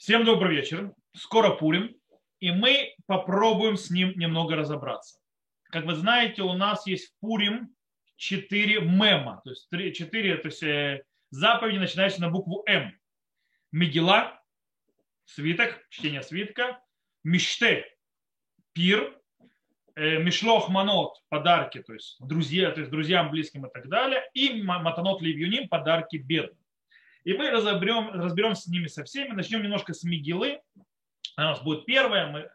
Всем добрый вечер. Скоро Пурим, и мы попробуем с ним немного разобраться. Как вы знаете, у нас есть в Пурим четыре мема, то есть четыре то есть, э, заповеди, начинающиеся на букву М. Мегила, свиток, чтение свитка, Миште, пир, э, Мишлох Манот, подарки, то есть друзья, то есть друзьям, близким и так далее, и Матанот Ливюним, подарки бедным. И мы разберем, разберем с ними со всеми. Начнем немножко с Мигилы. Она у нас будет первая. Мы,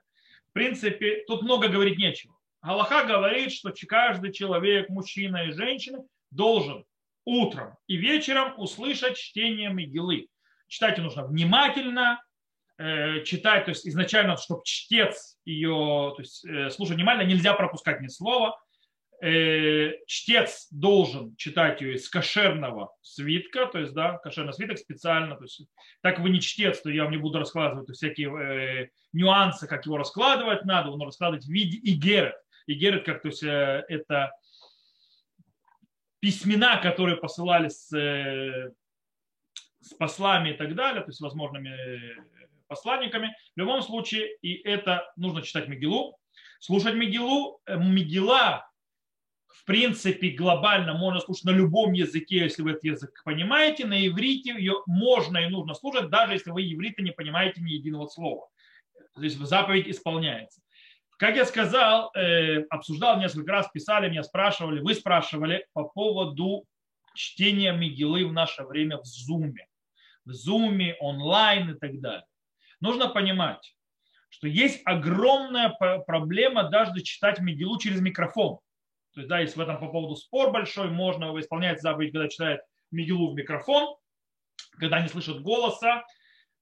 в принципе, тут много говорить нечего. Галаха говорит, что каждый человек, мужчина и женщина, должен утром и вечером услышать чтение Мигилы. Читать нужно внимательно, э, читать, то есть изначально, чтобы чтец ее, то есть э, слушать внимательно, нельзя пропускать ни слова. Э, чтец должен читать ее из кошерного свитка, то есть, да, кошерный свиток специально, то есть, так вы не чтец, то я вам не буду раскладывать всякие э, нюансы, как его раскладывать надо, он раскладывать в виде игерет. Игерет, как, то есть, э, это письмена, которые посылали с, э, с послами и так далее, то есть возможными э, посланниками. В любом случае, и это нужно читать Мигилу. Слушать Мигилу, э, Мигила в принципе, глобально можно слушать на любом языке, если вы этот язык понимаете. На иврите ее можно и нужно слушать, даже если вы иврита не понимаете ни единого слова. То есть заповедь исполняется. Как я сказал, э, обсуждал несколько раз, писали, меня спрашивали, вы спрашивали по поводу чтения Мигилы в наше время в Зуме. В Зуме, онлайн и так далее. Нужно понимать, что есть огромная проблема даже читать Мигилу через микрофон. То есть, да, есть в этом по поводу спор большой, можно исполнять заповедь, когда читает Мигилу в микрофон, когда не слышат голоса.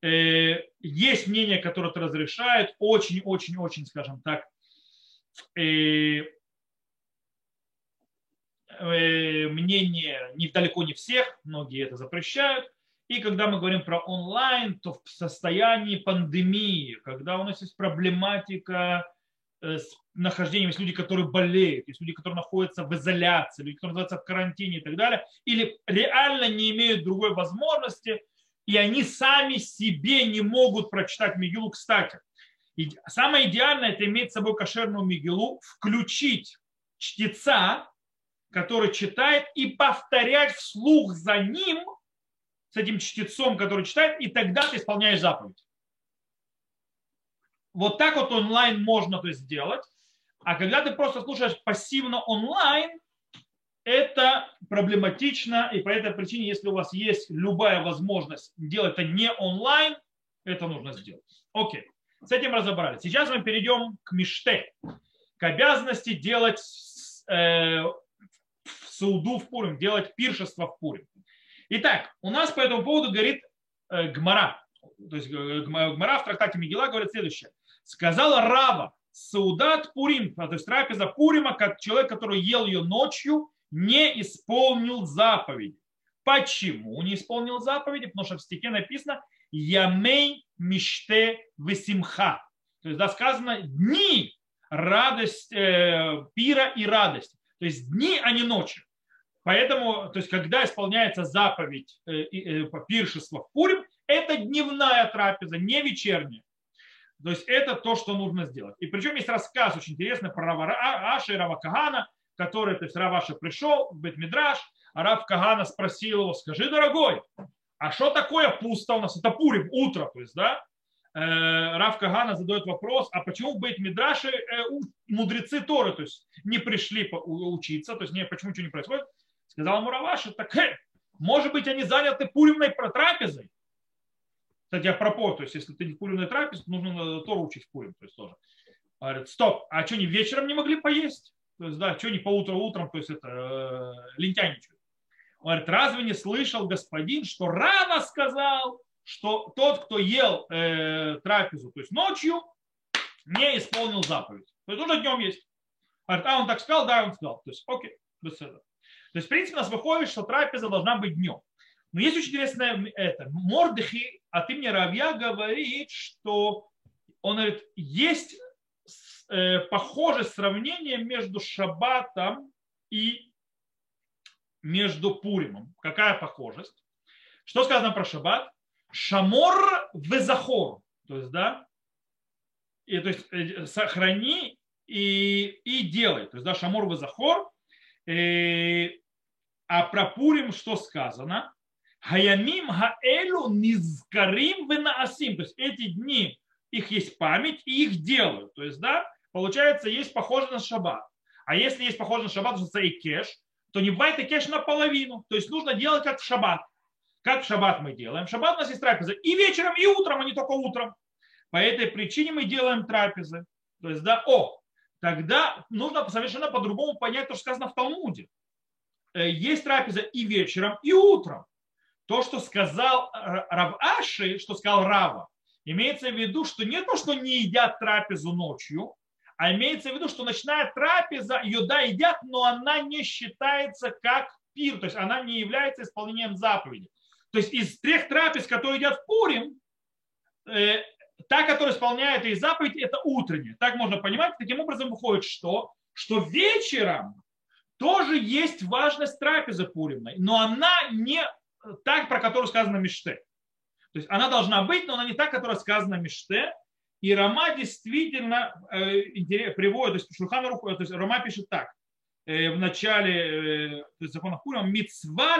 Э, есть мнение, которое это разрешает, очень-очень-очень, скажем так, э, э, мнение не, далеко не всех, многие это запрещают. И когда мы говорим про онлайн, то в состоянии пандемии, когда у нас есть проблематика с нахождением, есть люди, которые болеют, есть люди, которые находятся в изоляции, люди, которые находятся в карантине и так далее, или реально не имеют другой возможности, и они сами себе не могут прочитать Мигилу, кстати. Самое идеальное это иметь с собой кошерную Мигилу, включить чтеца, который читает, и повторять вслух за ним, с этим чтецом, который читает, и тогда ты исполняешь заповедь. Вот так вот онлайн можно то сделать. А когда ты просто слушаешь пассивно онлайн, это проблематично, и по этой причине, если у вас есть любая возможность делать это не онлайн, это нужно сделать. Окей, с этим разобрались. Сейчас мы перейдем к миште, к обязанности делать э, в Сауду в Пурим, делать пиршество в Пурим. Итак, у нас по этому поводу говорит э, Гмара. То есть э, Гмара в трактате Мигела говорит следующее. Сказала Рава, Саудат Пурим, то есть трапеза Пурима, как человек, который ел ее ночью, не исполнил заповеди. Почему не исполнил заповеди? Потому что в стихе написано Ямей миште весимха. То есть да, сказано дни радость, э, пира и радости. То есть дни, а не ночи. Поэтому, то есть, когда исполняется заповедь э, э, пиршества в Пурим, это дневная трапеза, не вечерняя. То есть это то, что нужно сделать. И причем есть рассказ очень интересный про Рава Аши и Рава Кагана, который, то есть Рав Аши пришел в Бетмидраш, а Рав Кагана спросил его, скажи, дорогой, а что такое пусто у нас? Это Пурим, утро, то есть, да? Э, Рав Кагана задает вопрос, а почему в Бейт-Мидраше э, мудрецы Торы, то есть не пришли учиться, то есть не, почему ничего не происходит? Сказал ему Раваши, так э, может быть они заняты пуримной трапезой. Кстати, а пропos, то есть если ты не куриный трапез, нужно Тору учить в Пурим, то есть тоже. Говорит, стоп, а что, они вечером не могли поесть? То есть, да, что не по утру утром, то есть это э, лентяничают. Говорит, разве не слышал господин, что Рава сказал, что тот, кто ел э, трапезу, то есть ночью, не исполнил заповедь. То есть уже днем есть. Говорит, а он так сказал, да, он сказал. То есть, окей, без этого. То есть, в принципе, у нас выходит, что трапеза должна быть днем. Но есть очень интересное это. Мордыхи от имени Равья говорит, что он говорит, есть э, похожее сравнение между Шаббатом и между Пуримом. Какая похожесть? Что сказано про Шаббат? шамор везахор, то есть, да, и, то есть э, сохрани и, и делай, то есть, да, шамор везахор, э, а про Пурим что сказано? Хаямим хаэлу низкарим венаасим, то есть эти дни, их есть память и их делают, то есть, да, получается, есть похоже на шаббат. А если есть похоже на шаббат, то и кеш, то не бывает и кеш наполовину. То есть нужно делать как в шаббат. Как в шаббат мы делаем? В шаббат у нас есть трапеза и вечером, и утром, а не только утром. По этой причине мы делаем трапезы. То есть, да, о, тогда нужно совершенно по-другому понять то, что сказано в Талмуде. Э, есть трапеза и вечером, и утром. То, что сказал Рав Аши, что сказал Рава, имеется в виду, что не то, что не едят трапезу ночью, а имеется в виду, что ночная трапеза, ее да, едят, но она не считается как пир, то есть она не является исполнением заповеди. То есть из трех трапез, которые едят в Пурим, э, та, которая исполняет и заповедь, это утренняя. Так можно понимать. Таким образом выходит, что, что вечером тоже есть важность трапезы Пуримной, но она не так, про которую сказано Миште. То есть она должна быть, но она не так, которая сказана Миште. И Рама действительно э, приводит, то есть Шурхан Рух, то есть Рама пишет так, э, в начале э, закона Пурима, мицва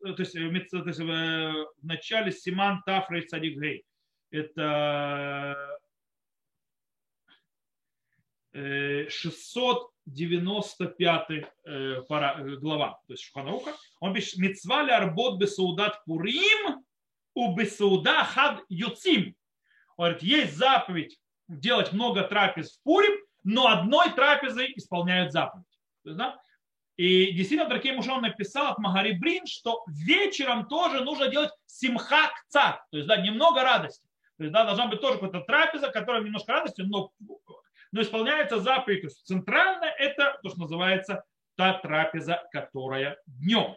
то есть, то есть в начале Симан Тафра и Садик Гей. Это 695 глава, то есть Шуханаруха, он пишет, мецва ли арбот бесаудат пурим у бесауда хад юцим. Он говорит, есть заповедь делать много трапез в Пурим, но одной трапезой исполняют заповедь. Есть, да? И действительно, Дракей Мушон написал от Магари Брин, что вечером тоже нужно делать симха кцат, то есть да, немного радости. То есть да, должна быть тоже какая-то трапеза, которая немножко радости, но, но исполняется заповедь. То есть центральная это то, что называется та трапеза, которая днем.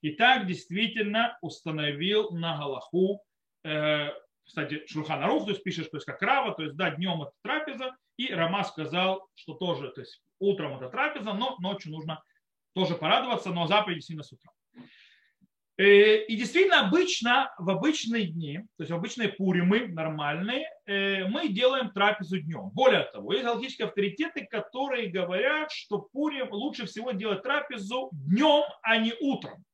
И так действительно установил на Галаху э, кстати, Шурхан Арух, то есть пишет, то есть как Рава, то есть да, днем это трапеза, и Рама сказал, что тоже, то есть утром это трапеза, но ночью нужно тоже порадоваться, но заповедь сильно с утра. Э, и действительно, обычно, в обычные дни, то есть в обычные пуримы нормальные, э, мы делаем трапезу днем. Более того, есть галактические авторитеты, которые говорят, что пурим лучше всего делать трапезу днем, а не утром.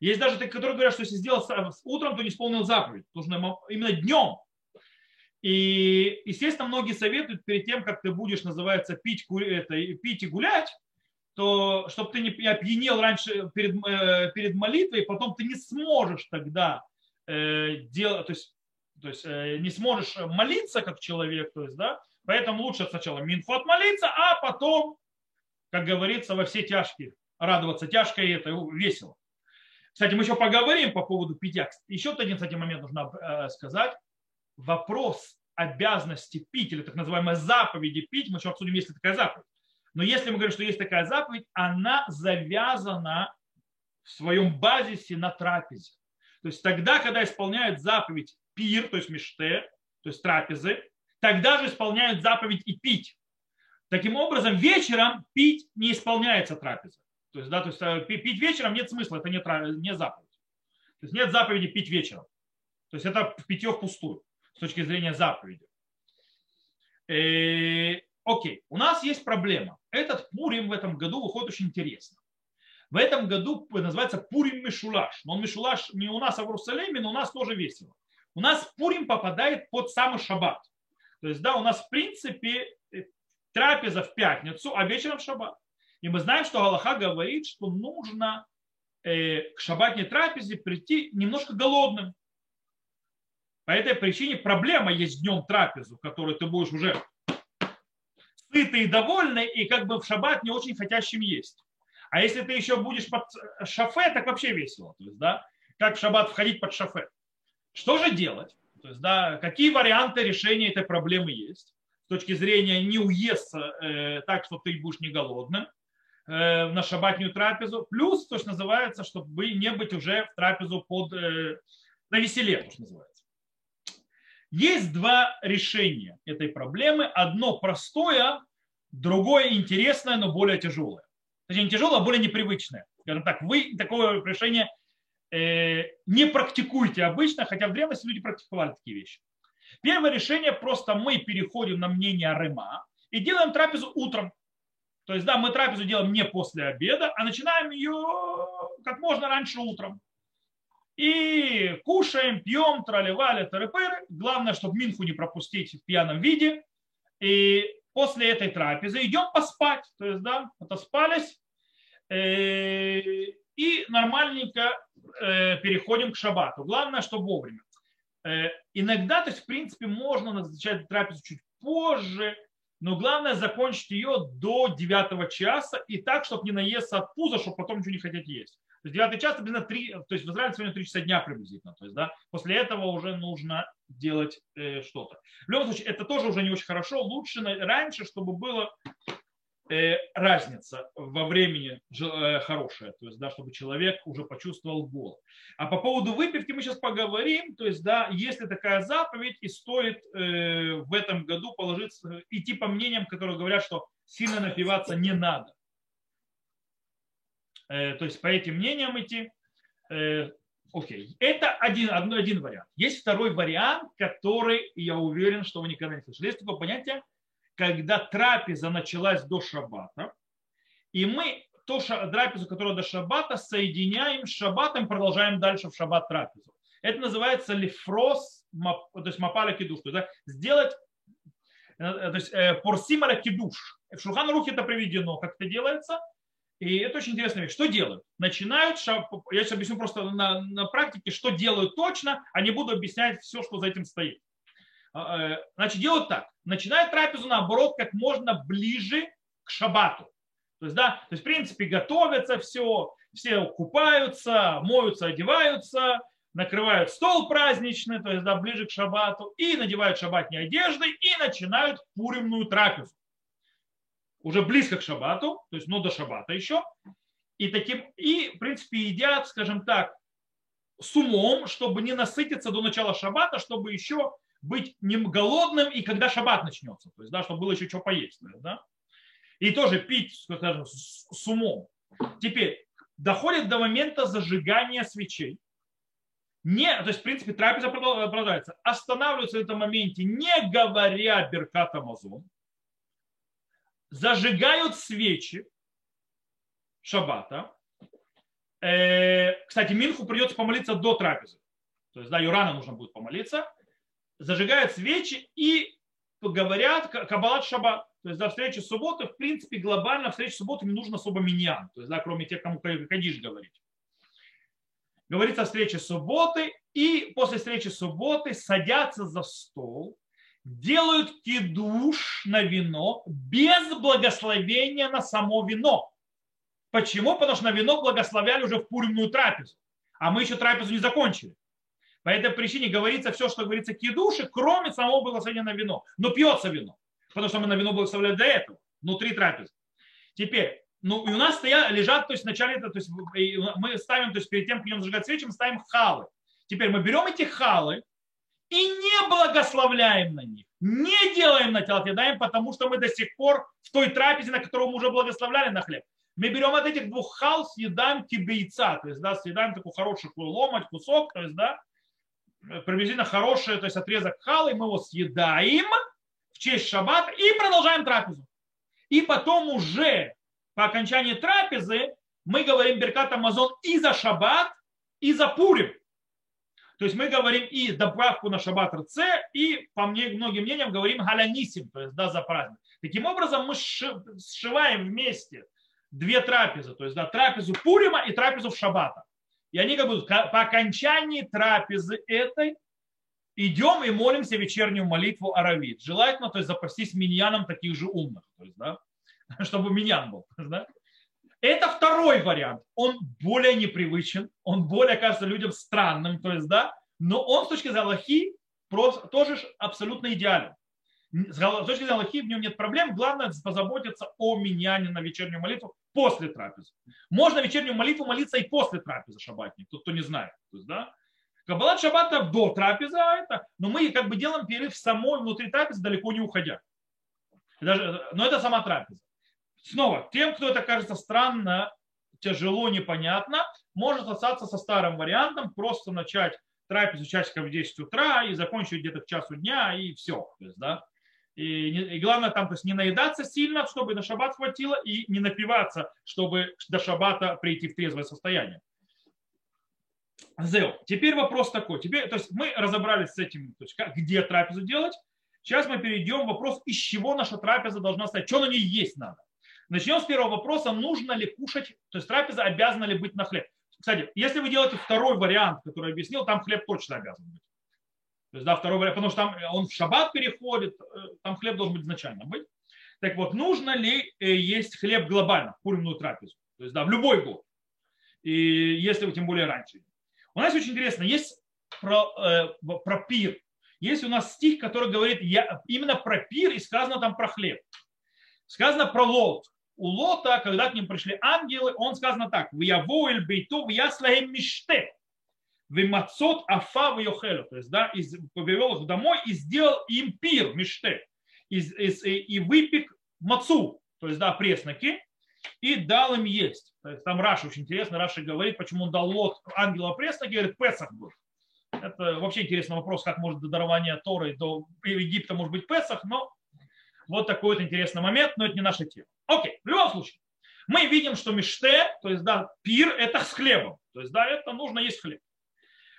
Есть даже такие, которые говорят, что если сделал утром, то не исполнил заповедь. Нужно именно днем. И, естественно, многие советуют перед тем, как ты будешь, называется, пить, это, пить и гулять, то чтобы ты не опьянел раньше перед, э, перед молитвой, потом ты не сможешь тогда э, делать, то есть, то есть э, не сможешь молиться как человек, то есть, да, поэтому лучше сначала минфу отмолиться, а потом, как говорится, во все тяжкие радоваться. Тяжко и это весело. Кстати, мы еще поговорим по поводу питья. Еще один, кстати, момент нужно э, сказать. Вопрос обязанности пить, или так называемой заповеди пить, мы еще обсудим, есть ли такая заповедь. Но если мы говорим, что есть такая заповедь, она завязана в своем базисе на трапезе. То есть тогда, когда исполняют заповедь пир, то есть миште, то есть трапезы, тогда же исполняют заповедь и пить. Таким образом, вечером пить не исполняется трапеза. То есть, да, то есть э, пить вечером нет смысла, это не, не заповедь. То есть нет заповеди пить вечером. То есть это питье впустую с точки зрения заповеди. Э, окей, у нас есть проблема. Этот Пурим в этом году выходит очень интересно. В этом году называется Пурим Мишулаш. Но он Мишулаш не у нас, а в Иерусалиме, но у нас тоже весело. У нас Пурим попадает под самый шаббат. То есть, да, у нас в принципе трапеза в пятницу, а вечером в шаббат. И мы знаем, что Галаха говорит, что нужно э, к шабатней трапезе прийти немножко голодным. По этой причине проблема есть днем трапезу, которую ты будешь уже сытый и довольный, и как бы в шаббат не очень хотящим есть. А если ты еще будешь под шафе, так вообще весело. То есть, да, как в шаббат входить под шафе. Что же делать? То есть, да, какие варианты решения этой проблемы есть? С точки зрения не уесться э, так, что ты будешь не голодным. Э, на шабатнюю трапезу, плюс то, что называется, чтобы не быть уже в трапезу под, э, на веселе, то, что называется. Есть два решения этой проблемы. Одно простое, другое интересное, но более тяжелое. Точнее, не тяжелое, а более непривычное. Скажем так, вы такое решение э, не практикуйте обычно, хотя в древности люди практиковали такие вещи. Первое решение просто мы переходим на мнение Рыма и делаем трапезу утром. То есть, да, мы трапезу делаем не после обеда, а начинаем ее как можно раньше утром. И кушаем, пьем, тролливали, тарепыры. Главное, чтобы Минху не пропустить в пьяном виде. И после этой трапезы идем поспать. То есть, да, отоспались. Э, и нормальненько э, переходим к шабату. Главное, чтобы вовремя. Э, иногда, то есть, в принципе, можно назначать трапезу чуть позже, но главное закончить ее до 9 часа и так, чтобы не наесться от пуза, чтобы потом ничего не хотеть есть. То есть 9 час приблизительно 3, то есть в Израиле сегодня 3 часа дня приблизительно. То есть, да, после этого уже нужно делать э, что-то. В любом случае, это тоже уже не очень хорошо. Лучше раньше, чтобы было Э, разница во времени э, хорошая, то есть, да, чтобы человек уже почувствовал голод. А по поводу выпивки мы сейчас поговорим, то есть, да, если такая заповедь и стоит э, в этом году положиться, идти по мнениям, которые говорят, что сильно напиваться не надо. Э, то есть, по этим мнениям идти, э, окей. Это один, один вариант. Есть второй вариант, который, я уверен, что вы никогда не слышали. Есть такое понятие когда трапеза началась до шаббата, и мы ту трапезу, которая до шаббата, соединяем с шаббатом, продолжаем дальше в шаббат трапезу. Это называется лифрос, то есть мапаля кидуш, то есть сделать, э, то есть порсималя кидуш. В Шурхан Рухе это приведено, как это делается, и это очень интересная вещь. Что делают? Начинают, я сейчас объясню просто на, на практике, что делают точно, а не буду объяснять все, что за этим стоит. А, э, значит, делают так. Начинают трапезу, наоборот, как можно ближе к шабату. То есть, да, то есть, в принципе, готовятся все, все купаются, моются, одеваются, накрывают стол праздничный, то есть, да, ближе к шабату, и надевают шабатные одежды, и начинают пуримную трапезу. Уже близко к шабату, то есть, ну, до шабата еще. И, таким, и, в принципе, едят, скажем так, с умом, чтобы не насытиться до начала шабата, чтобы еще быть не голодным и когда шаббат начнется, то есть, да, чтобы было еще что поесть. Да? И тоже пить, скажем, с, умом. Теперь, доходит до момента зажигания свечей. Не, то есть, в принципе, трапеза продолжается. Останавливаются в этом моменте, не говоря Беркат Амазон. Зажигают свечи шаббата. Э, кстати, Минху придется помолиться до трапезы. То есть, да, Юрана нужно будет помолиться зажигают свечи и говорят Кабалат Шаббат. То есть до встречи субботы, в принципе, глобально встречи субботы не нужно особо меня. То есть, да, кроме тех, кому Кадиш говорить. Говорится о встрече субботы, и после встречи субботы садятся за стол, делают кидуш на вино без благословения на само вино. Почему? Потому что на вино благословляли уже в пуримную трапезу. А мы еще трапезу не закончили. По этой причине говорится все, что говорится кидуши, кроме самого благословения на вино. Но пьется вино, потому что мы на вино благословляли до этого, внутри трапезы. Теперь, ну и у нас стоят, лежат, то есть вначале, то есть мы ставим, то есть перед тем, как идем зажигать свечи, мы ставим халы. Теперь мы берем эти халы и не благословляем на них, не делаем на тело, кидаем, потому что мы до сих пор в той трапезе, на которую мы уже благословляли на хлеб. Мы берем от этих двух хал, съедаем кибейца, то есть, да, съедаем такой хороший ломать, кусок, то есть, да, приблизительно хороший, то есть отрезок халы, мы его съедаем в честь шаббата и продолжаем трапезу. И потом уже по окончании трапезы мы говорим Беркат Амазон и за шаббат, и за Пурим. То есть мы говорим и добавку на шаббат РЦ, и по многим мнениям говорим галянисим, то есть да, за праздник. Таким образом мы сшиваем вместе две трапезы, то есть да, трапезу Пурима и трапезу в шаббата. И они как бы по окончании трапезы этой идем и молимся вечернюю молитву Аравит. Желательно, то есть запастись миньяном таких же умных, то есть, да, чтобы миньян был. Да? Это второй вариант. Он более непривычен, он более кажется людям странным, то есть, да, но он с точки зрения Аллахи тоже абсолютно идеален. С точки зрения Аллахи в нем нет проблем. Главное позаботиться о миньяне на вечернюю молитву после трапезы. Можно вечернюю молитву молиться и после трапезы шаббатник, тот, кто не знает. То есть, да? Каббалат шаббата до трапезы, а это, но мы как бы делаем перерыв самой внутри трапезы, далеко не уходя. Даже, но это сама трапеза. Снова, тем, кто это кажется странно, тяжело, непонятно, может остаться со старым вариантом, просто начать трапезу часиков в 10 утра и закончить где-то к часу дня, и все. То есть, да? и, и главное там то есть, не наедаться сильно, чтобы на шаббат хватило, и не напиваться, чтобы до шаббата прийти в трезвое состояние. Зел. Теперь вопрос такой. Теперь, то есть мы разобрались с этим, то есть как, где трапезу делать. Сейчас мы перейдем в вопрос, из чего наша трапеза должна стать, что на ней есть надо. Начнем с первого вопроса, нужно ли кушать, то есть трапеза обязана ли быть на хлеб. Кстати, если вы делаете второй вариант, который объяснил, там хлеб точно обязан быть. То есть, да, второй вариант, потому что там он в шаббат переходит, э, там хлеб должен быть изначально быть. Так вот, нужно ли э, есть хлеб глобально, пуримную трапезу? То есть, да, в любой год. И если вы тем более раньше. У нас очень интересно, есть про, э, про пир. Есть у нас стих, который говорит я, именно про пир, и сказано там про хлеб. Сказано про Лот. У Лота, когда к ним пришли ангелы, он сказано так. ויבואו אל ביתו ויעש להם משתה. ומצות אפה ויאכלו. То есть, да, из, повел их домой и сделал им пир, משתה. Из, из, и выпек мацу, то есть, да, пресноки, и дал им есть. То есть там Раши очень интересно, Раши говорит, почему он дал Лот ангела пресноки, говорит, Песах был. Это вообще интересный вопрос, как может до дарования Торы, до Египта может быть Песах, но вот такой вот интересный момент, но это не наша тема. Окей, в любом случае, мы видим, что миште, то есть да, пир, это с хлебом. То есть да, это нужно есть хлеб.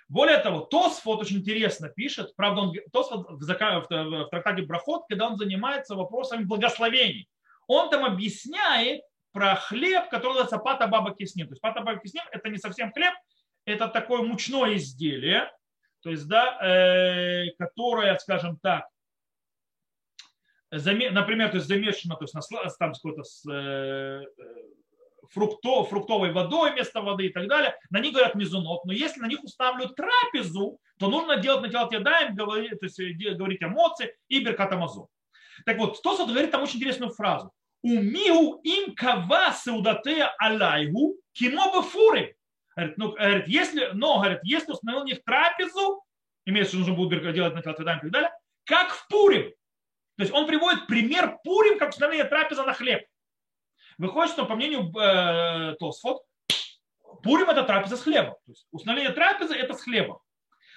Более того, Тосфот очень интересно пишет, правда, он, Тосфот в, в, в трактате Брахот, когда он занимается вопросами благословений, он там объясняет, про хлеб, который называется пата баба кисним. То есть пата баба кисним это не совсем хлеб, это такое мучное изделие, то есть, да, э, которое, скажем так, например, то есть замешано то есть, на, там какой-то с, э, фрукто, фруктовой водой вместо воды и так далее. На них говорят мизунот, но если на них устанавливают трапезу, то нужно делать на тело ядаем, говорить, то есть э, говорить эмоции и беркат амазон. Так вот, Тосот говорит там очень интересную фразу. Умиу им кава саудатея алайгу кимо бы фуры. ну, говорит, если, но, говорит, если установил у них трапезу, имеется виду, нужно будет делать на Калатадаем и так далее, как в Пурим. То есть он приводит пример Пурим, как установление трапеза на хлеб. Выходит, что по мнению э, Тосфот, Пурим это трапеза с хлебом. То есть установление трапезы это с хлебом.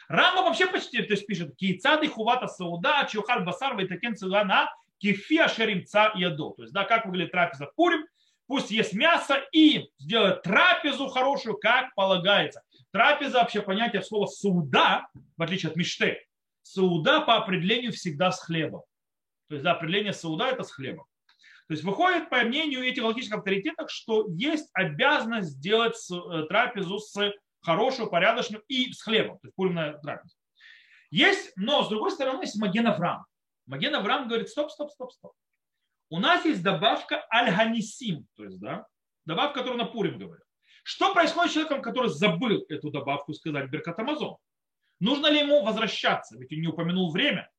Рама вообще почти то есть пишет, кейцады хувата сауда, чухаль басар, вайтакен цилана, кефия шеримца ядо. То есть, да, как выглядит трапеза Пурим, пусть есть мясо и сделает трапезу хорошую, как полагается. Трапеза вообще понятие слова сауда, в отличие от миште. Сауда по определению всегда с хлебом. То есть, да, определение сауда это с хлебом. То есть выходит по мнению этих логических авторитетов, что есть обязанность сделать э, трапезу с хорошую, порядочную и с хлебом, то есть пуримная трапеза. Есть, но с другой стороны есть Маген Авраам. Говорит, стоп, стоп, стоп, стоп. У нас есть добавка аль-ганисим, то есть, да, добавка, которую на Пурим говорит. Что происходит с человеком, который забыл эту добавку сказать Беркат Амазон? Нужно ли ему возвращаться? Ведь он не упомянул время.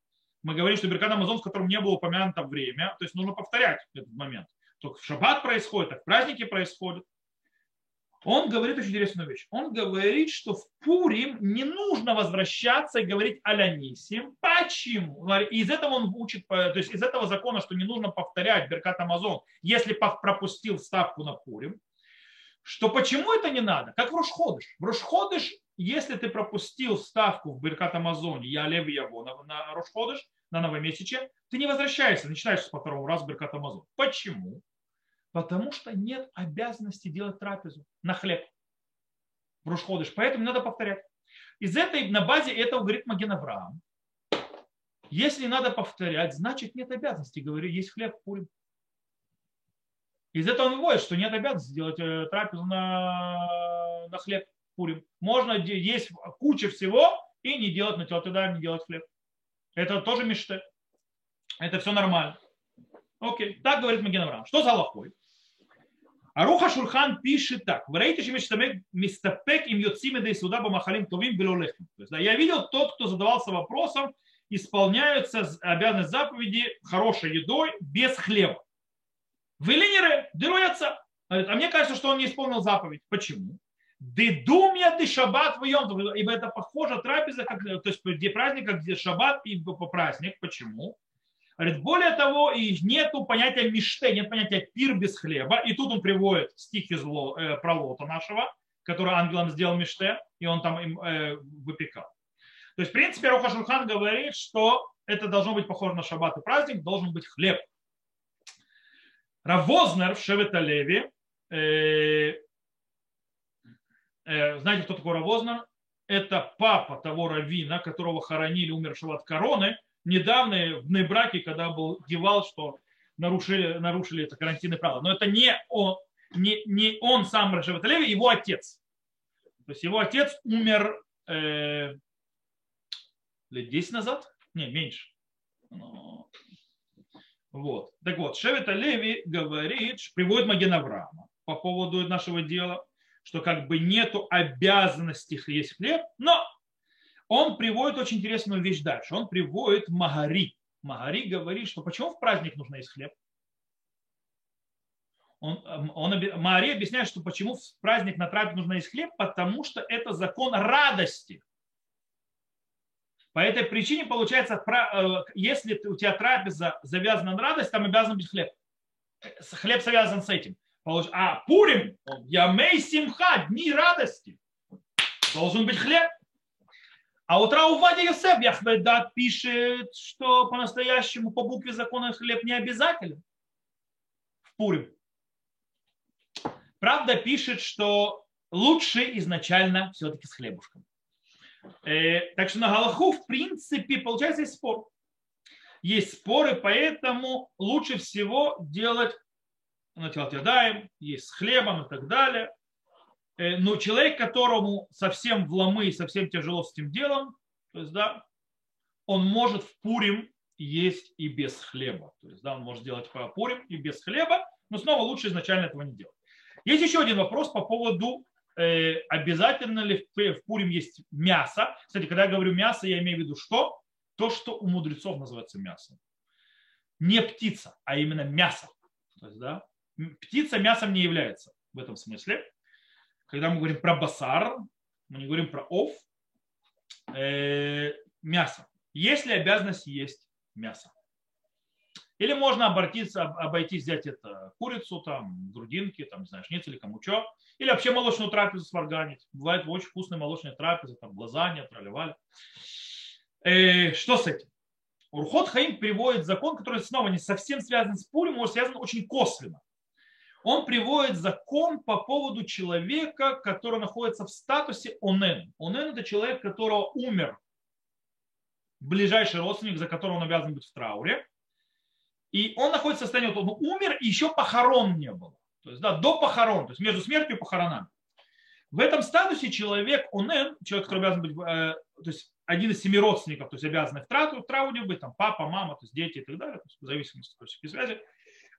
Мы говорим, что Беркат Амазон, в котором не было упомянуто время, то есть нужно повторять этот момент. Только в шаббат происходит, так в праздники происходит он говорит очень интересную вещь. Он говорит, что в Пурим не нужно возвращаться и говорить Алянисим. Почему? Из этого он учит, то есть из этого закона, что не нужно повторять Беркат Амазон, если пропустил ставку на Пурим. Что почему это не надо? Как в Рушходыш. В Рушходыш, если ты пропустил ставку в Беркат Амазоне, я Лев Яво на, на Рушходыш, на новомесяче, ты не возвращаешься, начинаешь с второго раза Беркат Амазон. Почему? Потому что нет обязанности делать трапезу на хлеб в Рушходыш. Поэтому надо повторять. Из этой, на базе этого говорит Маген Авраам. Если надо повторять, значит нет обязанности. Говорю, есть хлеб Пурим. Из этого он выводит, что нет обязанности делать э, трапезу на, на хлеб Пурим. Можно есть куча всего и не делать на тогда не делать хлеб. Это тоже мечты. Это все нормально. Окей, так говорит Маген Авраам. Что за лохой? Аруха Шурхан пишет так. Что мистапек им йоциме да суда бамахалим товим белолехим. То есть, да, я видел тот, кто задавался вопросом, исполняются обязанность заповеди хорошей едой без хлеба. Вы линеры деруются. А мне кажется, что он не исполнил заповедь. Почему? Дедумья ты шаббат в ибо это похоже трапеза, как, то есть где праздник, как где шаббат и по праздник. Почему? Говорит, более того, и нету понятия миште, нет понятия пир без хлеба. И тут он приводит стих из э, про Лота нашего, который ангелом сделал Миште, и он там им э, выпекал. То есть, в принципе, Руха Шурхан говорит, что это должно быть похоже на шаббат и праздник, должен быть хлеб. Равознер в Шеветалеве, э, знаете, кто такой Равознер? Это папа того равина, которого хоронили умершего от короны, недавно в Небраке, когда был Гевал, что нарушили, нарушили это карантинные правила. Но это не он, не, не он сам Рашеваталеви, его отец. То есть его отец умер э, лет 10 назад? Не, меньше. Вот. Так вот, Шевет Леви говорит, приводит Маген Авраама по поводу нашего дела, что как бы нету обязанности есть хлеб, но он приводит очень интересную вещь дальше. Он приводит Магари. Магари говорит, что почему в праздник нужно есть хлеб? Он, он, Магари объясняет, что почему в праздник на трапезе нужно есть хлеб, потому что это закон радости. По этой причине получается, э, если у тебя трапеза завязана на радость, там обязан быть хлеб. Хлеб связан с этим. А Пурим, Ямей Симха, дни радости. Должен быть хлеб. А у Вади Йосеф Яхведат пишет, что по-настоящему по букве закона хлеб не обязателен в Пурим. Правда пишет, что лучше изначально все-таки с хлебушком. Э, так что на Галаху в принципе получается есть спор. Есть споры, поэтому лучше всего делать на телтядаем, есть с хлебом и так далее. Э, но человек, которому совсем в ломы и совсем тяжело с этим делом, то есть, да, он может в Пурим есть и без хлеба. То есть, да, он может делать по Пурим и без хлеба, но снова лучше изначально этого не делать. Есть еще один вопрос по поводу э, обязательно ли в, в Пурим есть мясо. Кстати, когда я говорю мясо, я имею в виду что? То, что у мудрецов называется мясом. Не птица, а именно мясо. То есть, да, птица мясом не является в этом смысле когда мы говорим про басар, мы не говорим про ов, э, мясо. Есть ли обязанность есть мясо? Или можно обратиться, обойтись, взять это курицу, там, грудинки, там, не знаю, шницель, кому что. Или вообще молочную трапезу сварганить. Бывает очень вкусная молочная трапеза, там, лазанья, тролливали. Э, что с этим? Урхот Хаим приводит закон, который снова не совсем связан с Пурим, но связан очень косвенно он приводит закон по поводу человека, который находится в статусе онен. Онен – это человек, которого умер ближайший родственник, за которого он обязан быть в трауре. И он находится в состоянии, вот он умер, и еще похорон не было. То есть, да, до похорон, то есть между смертью и похоронами. В этом статусе человек, онен, человек, который обязан быть, э, то есть один из семи родственников, то есть трауре, в трауре быть, там папа, мама, то есть дети и так далее, то есть в зависимости от связи.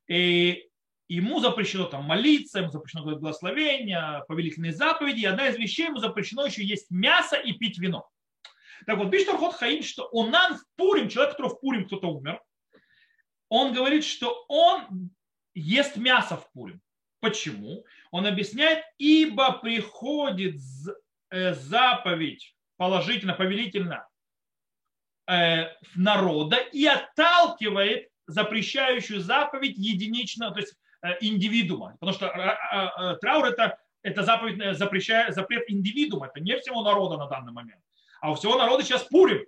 И ему запрещено там молиться, ему запрещено говорить благословения, повелительные заповеди, и одна из вещей ему запрещено еще есть мясо и пить вино. Так вот, пишет Архот Хаим, что Онан в Пурим, человек, который в Пурим кто-то умер, он говорит, что он ест мясо в Пурим. Почему? Он объясняет, ибо приходит э, заповедь положительно, повелительно э, народа и отталкивает запрещающую заповедь единично, то есть индивидуума. Потому что э, э, траур это, это заповедь, запрещает, запрет индивидуума, это не всего народа на данный момент. А у всего народа сейчас Пурим.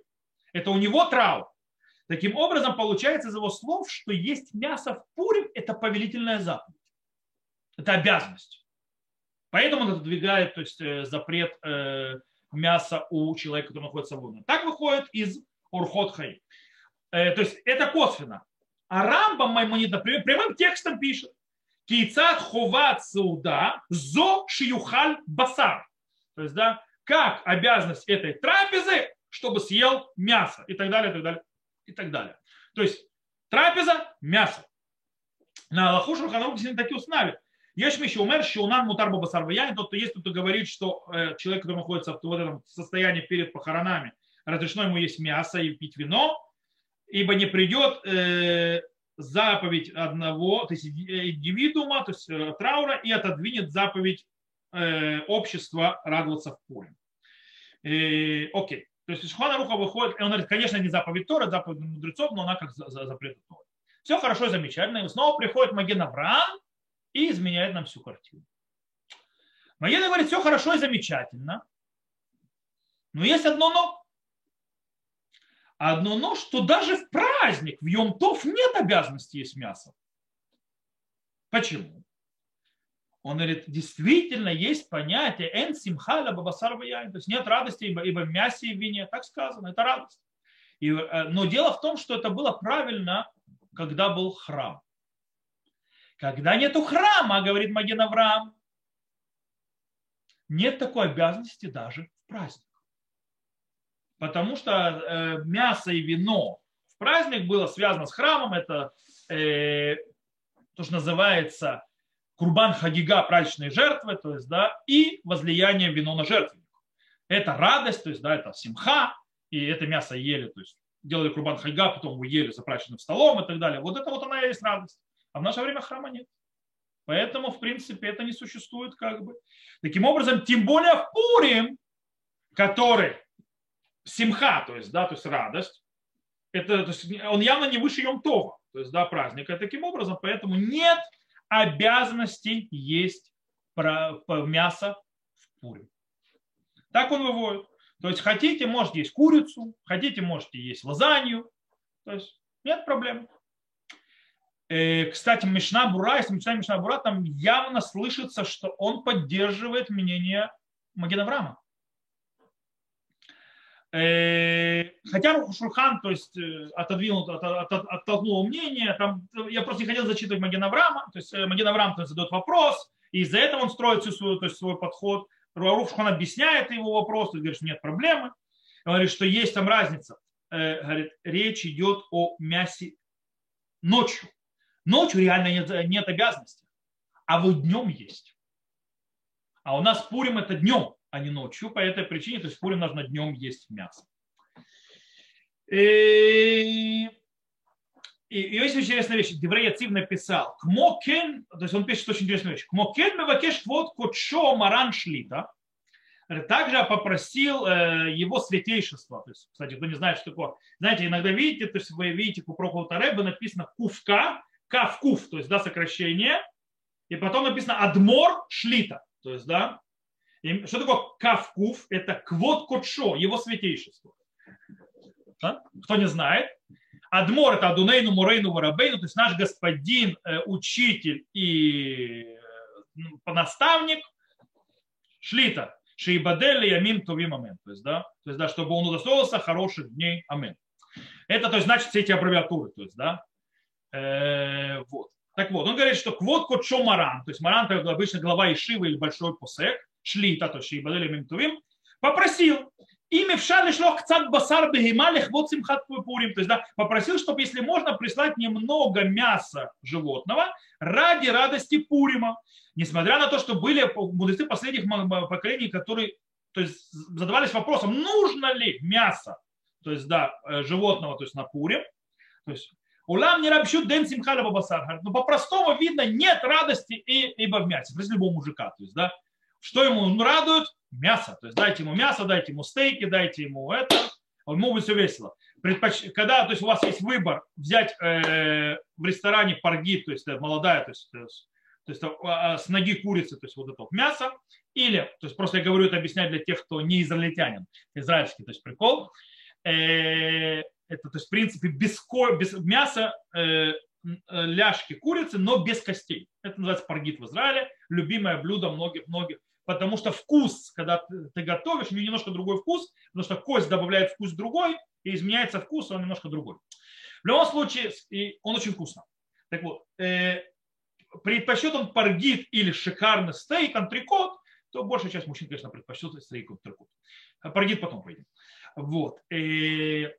Это у него траур. Таким образом, получается из его слов, что есть мясо в Пурим – это повелительная заповедь. Это обязанность. Поэтому он отодвигает то есть, запрет э, мяса у человека, который находится в Луне. Так выходит из Урхот Хай. Э, то есть это косвенно. А Рамбам Маймонид прямым текстом пишет, Кейцат ховат сауда зо шиюхаль басар. То есть, да, как обязанность этой трапезы, чтобы съел мясо и так далее, и так далее, и так далее. То есть трапеза – мясо. На Аллаху Шурханаук действительно такие установили. Есть еще умер, нас мутар басар ваяне, тот, кто есть, кто говорит, что э, человек, который находится в этом состоянии перед похоронами, разрешено ему есть мясо и пить вино, ибо не придет э, заповедь одного, то есть индивидуума, то есть э, траура, и отодвинет заповедь э, общества радоваться в Пурим. Окей. То есть Шхана Руха выходит, он говорит, конечно, не заповедь Тора, заповедь мудрецов, но она как запрет Тора. Все хорошо, замечательно. И снова приходит Маген Авраам и изменяет нам всю картину. Магена говорит, все хорошо и замечательно, но есть одно но. Одно но, что даже в праздник, в Йом-Тов нет обязанности есть мясо. Почему? Он говорит, действительно есть понятие эн симхаля бабасар то есть нет радости, ибо, ибо в мясе и в вине, так сказано, это радость. И, э, но дело в том, что это было правильно, когда был храм. Когда нету храма, говорит Маген Авраам, нет такой обязанности даже в праздник. Потому что э, мясо и вино в праздник было связано с храмом, это э, то, что называется курбан хагига, праздничные жертвы, то есть, да, и возлияние вино на жертвенник. Это радость, то есть, да, это симха, и это мясо ели, то есть, делали курбан хагига, потом его ели за праздничным столом и так далее. Вот это вот она и есть радость. А в наше время храма нет. Поэтому, в принципе, это не существует как бы. Таким образом, тем более в Пурим, который симха, то есть, да, то есть радость, это, то есть, он явно не выше Йом-Това, то есть, да, праздника. Таким образом, поэтому нет обязанности есть мясо в Пурим. Так он выводит. То есть хотите, можете есть курицу, хотите, можете есть лазанью. То есть нет проблем. Э, кстати, Мишна Бура, если мы читаем Мишна Бура, там явно слышится, что он поддерживает мнение Магенаврама. Э, хотя Шурхан, то есть э, отодвинул, от, от, оттолкнул мнение, там, я просто не хотел зачитывать Маген Авраама, то есть Маген Авраам то есть, задает вопрос, и из-за этого он строит всю свою, то есть, свой подход. Руаруф Шурхан объясняет его вопрос, говорит, что нет проблемы. Он говорит, что есть там разница. Говорит, речь идет о мясе ночью. Ночью реально нет, нет обязанности, а вот днем есть. А у нас Пурим это днем, а не ночью. По этой причине, то есть Пурим нужно днем есть мясо. И, и, и есть интересная вещь. Деврей Цив написал. Кмокен, то есть он пишет очень интересную вещь. Кмокен мевакеш вот кочо маран шлита. Также попросил э, его святейшество. То есть, кстати, кто не знает, что такое. Знаете, иногда видите, то есть вы видите у Прохова Тареба написано кувка, кавкув, то есть, да, сокращение, и потом написано адмор шлита, то есть, да, что такое кавкув? Это квот котшо, его святейшество. А? Кто не знает. Адмор это Адунейну, Мурейну, Варабейну, то есть наш господин, э, учитель и э, наставник, шлита, шейбадели ямим тувим амен. То есть, да, то есть, да, чтобы он удостоился хороших дней, амен. Это, то есть, значит, все эти аббревиатуры, то есть, да, Э, вот. Так вот, он говорит, что квот кот маран, то есть маран это обычно глава Ишивы или большой посек, шлита, то есть шибадели мимтувим, попросил, ими в шале шлох цад басар бегемалих вот симхат пурим, то есть да, попросил, чтобы если можно прислать немного мяса животного ради радости Пурима, несмотря на то, что были мудрецы последних поколений, которые то есть, задавались вопросом, нужно ли мясо, то есть да, э, животного, то есть на Пурим, то есть Улам не рабщу ден симхаля бабасар. Но по-простому видно, нет радости и, ибо в мясе. При любого мужика. То есть, да, что ему радует? Мясо. То есть дайте ему мясо, дайте ему стейки, дайте ему это. Ему будет все весело. Предпоч... Когда то есть, у вас есть выбор взять э, в ресторане парги, то есть молодая, то есть, есть, то есть э, с ноги курицы, то есть вот это вот мясо, или, то есть просто я говорю это объяснять для тех, кто не израильтянин, израильский, то есть прикол, э, это, то есть, в принципе, без, без мяса э, э, ляжки курицы, но без костей. Это называется паргит в Израиле, любимое блюдо многих-многих. Потому что вкус, когда ты готовишь, у него немножко другой вкус, потому что кость добавляет вкус другой, и изменяется вкус, он немножко другой. В любом случае, он очень вкусно. Так вот, э, предпочтет он паргит или шикарный стейк, антрикот, то большая часть мужчин, конечно, предпочтет стейк, антрикот. Паргит потом пойдем. Вот. Э,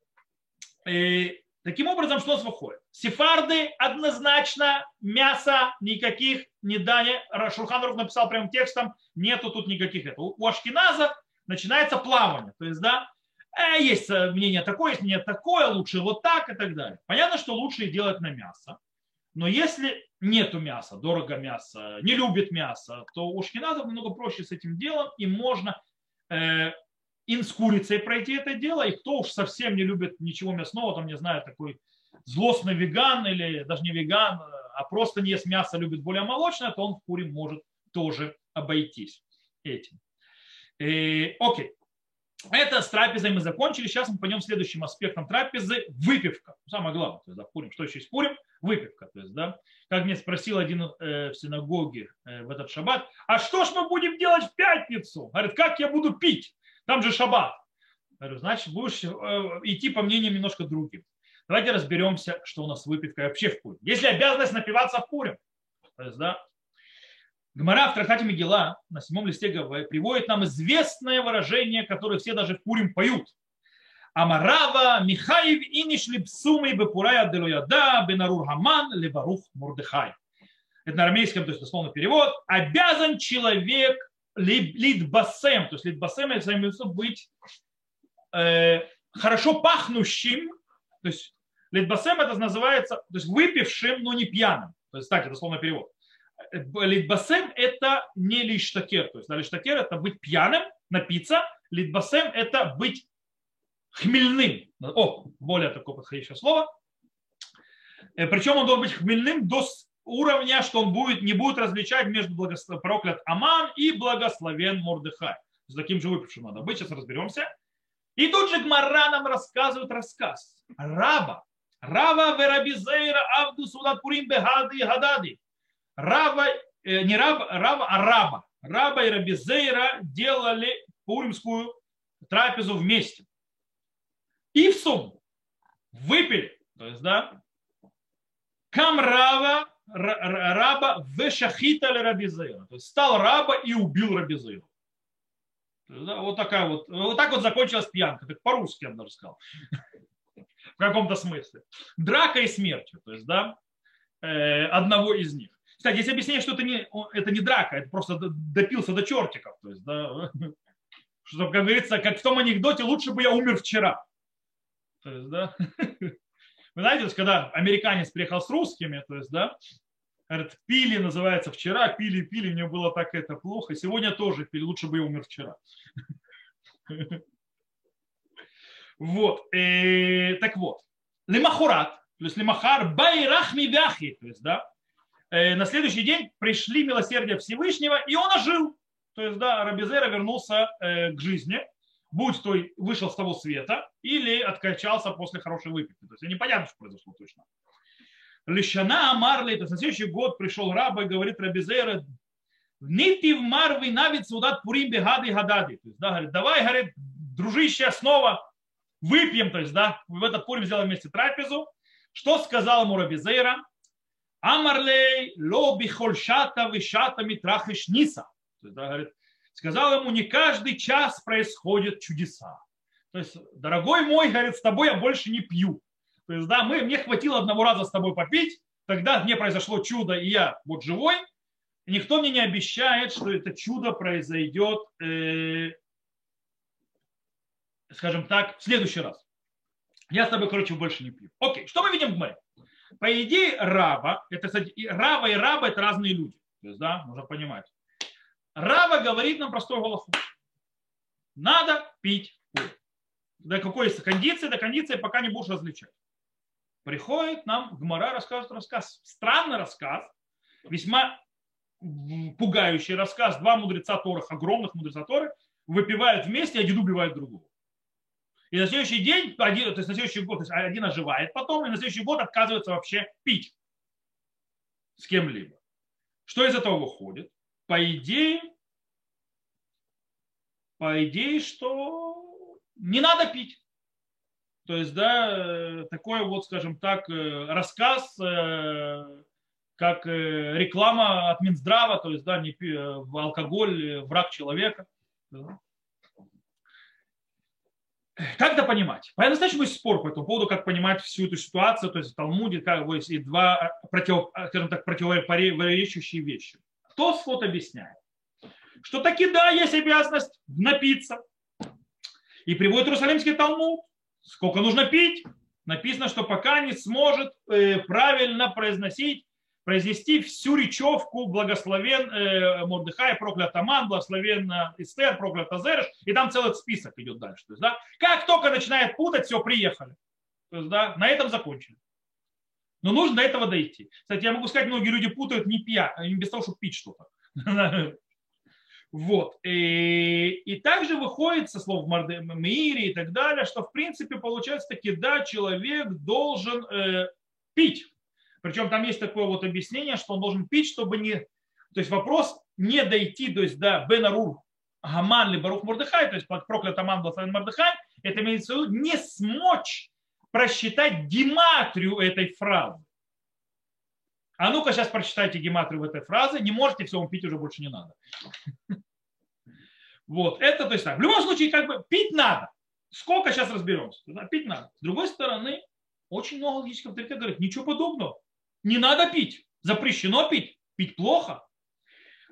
и таким образом, что нас выходит? Сефарды однозначно мяса никаких не дали. Шурханрух написал прямым текстом, нету тут никаких этого. У Ашкиназа начинается плавание. То есть, да, э, есть мнение такое, есть мнение такое, лучше вот так и так далее. Понятно, что лучше делать на мясо. Но если нету мяса, дорого мясо, не любит мясо, то у шкиназов намного проще с этим делом, и можно э, и с курицей пройти это дело, и кто уж совсем не любит ничего мясного, там, не знаю, такой злостный веган или даже не веган, а просто не ест мясо, любит более молочное, то он в куре может тоже обойтись. этим. И, окей. Это с трапезой мы закончили. Сейчас мы пойдем следующим аспектом трапезы – выпивка. Самое главное, то есть, да, пурим. Что еще есть пурим? Выпивка. То есть, да, как мне спросил один э, в синагоге э, в этот шаббат, а что ж мы будем делать в пятницу? Говорит, как я буду пить? Там же шаббат. Говорю, значит, будешь э, идти по мнениям немножко другим. Давайте разберемся, что у нас выпивка вообще в Пурим. Есть ли обязанность напиваться в Пурим? То есть, да, Гмара в трактате Мегила на седьмом листе приводит нам известное выражение, которое все даже в Пурим поют. Амарава Михаев иниш липсумы бепурая делояда бенарур хаман леварух мурдыхай. Это на арамейском, то есть дословно перевод. Обязан человек лидбасем, то есть лидбасем это имеется быть э, хорошо пахнущим, то есть лидбасем это называется, то есть выпившим, но не пьяным. То есть, кстати, дословно перевод. Литбасем это не лиштакер. То есть да, лиштакер это быть пьяным, напиться. Литбасем это быть хмельным. О, более такое подходящее слово. Э, Причем он должен быть хмельным до уровня, что он будет, не будет различать между благослов... проклят Аман и благословен Мордыхай. С таким же выпившим надо быть. Сейчас разберемся. И тут же Гмара нам рассказывает рассказ. Раба. Рава верабизейра авду судат пурим бехады и гадады. Рава, э, не Раба, Рава, а Раба. Раба и Рабизейра делали пуримскую трапезу вместе. И в сумму выпили, то есть, да, Камрава раба в шахита Рабизейра. То есть стал раба и убил Рабизейра. Да, вот такая вот, вот так вот закончилась пьянка. Так по-русски я даже сказал. В каком-то смысле. Драка и смертью. То есть, да, э, одного из них. Кстати, здесь объяснение, что это не, это не драка, это просто допился до чертиков. То есть, да, что, как говорится, как в том анекдоте, лучше бы я умер вчера. То есть, да, вы знаете, когда американец приехал с русскими, то есть, да, говорит, пили, называется, вчера, пили, пили, мне было так это плохо, сегодня тоже пили, лучше бы я умер вчера. Вот, э, так вот, лимахурат, то есть лимахар байрахми вяхи, то есть, да, Э, на следующий день пришли милосердия Всевышнего, и он ожил. То есть, да, Рабизера вернулся э, к жизни, будь то вышел с того света, или откачался после хорошей выпивки. То есть, непонятно, что произошло точно. Лишана Амарли, это следующий год пришел раб и говорит Рабизера, Нити в Марви навид судат пурим бегады гадады. То есть, да, говорит, давай, говорит, дружище, снова выпьем, то есть, да, в этот пурим сделаем вместе трапезу. Что сказал ему Рабизейра? Амарлей ло бихольшата вишата митрахиш ниса. То есть, да, говорит, сказал ему, не каждый час происходят чудеса. То есть, дорогой мой, говорит, с тобой я больше не пью. То есть, да, мы, мне хватило одного раза с тобой попить, тогда мне произошло чудо, и я вот живой. Никто мне не обещает, что это чудо произойдет, э, скажем так, в следующий раз. Я с тобой, короче, больше не пью. Окей, что мы видим в море? По идее, раба, это, кстати, и раба и раба это разные люди. То есть, да, нужно понимать. Раба говорит нам простой голосом. Надо пить куру. До какой кондиции, до кондиции пока не будешь различать. Приходит нам Гмара, рассказывает рассказ. Странный рассказ, весьма пугающий рассказ. Два мудреца Торах, огромных мудреца Торы, выпивают вместе, один убивает другого. И на следующий день, один, то есть на следующий год, то есть один оживает потом, и на следующий год отказывается вообще пить с кем-либо. Что из этого выходит? По идее, по идее, что не надо пить. То есть, да, такой вот, скажем так, э, рассказ, э, как э, реклама от Минздрава, то есть, да, не алкоголь, враг человека. Как это понимать? По-настоящему есть спор по этому поводу, как понимать всю эту ситуацию, то есть в Талмуде как есть и два, против, скажем так, противоречащие вещи. Кто вот объясняет, что таки да, есть обязанность напиться. И приводит Иерусалимский Талмуд, сколько нужно пить. Написано, что пока не сможет э, правильно произносить произнести всю речевку благословен э, Мордыхай, проклят Аман, благословен э, Эстер, проклят Азереш, и там целый список идет дальше. То есть, да, как только начинает путать, все, приехали. То есть, да, на этом закончили. Но нужно до этого дойти. Кстати, я могу сказать, многие люди путают не пья, а без того, чтобы пить что-то. Вот. И, и также выходит со слов Мири и так далее, что в принципе получается таки, да, человек должен э, пить. Причем там есть такое вот объяснение, что он должен пить, чтобы не... То есть вопрос не дойти, то есть до Бенарур Гаман или Барух Мордыхай, то есть проклят Аман благословен Мордыхай, это имеется в виду не смочь просчитать гематрию этой фразы. А ну-ка сейчас прочитайте гематрию этой фразе. Не можете, все, вам пить уже больше не надо. Вот, это то есть так. В любом случае, как бы пить надо. Сколько сейчас разберемся? Пить надо. С другой стороны, очень много логических авторитетов говорят, ничего подобного. Не надо пить. Запрещено пить. Пить плохо.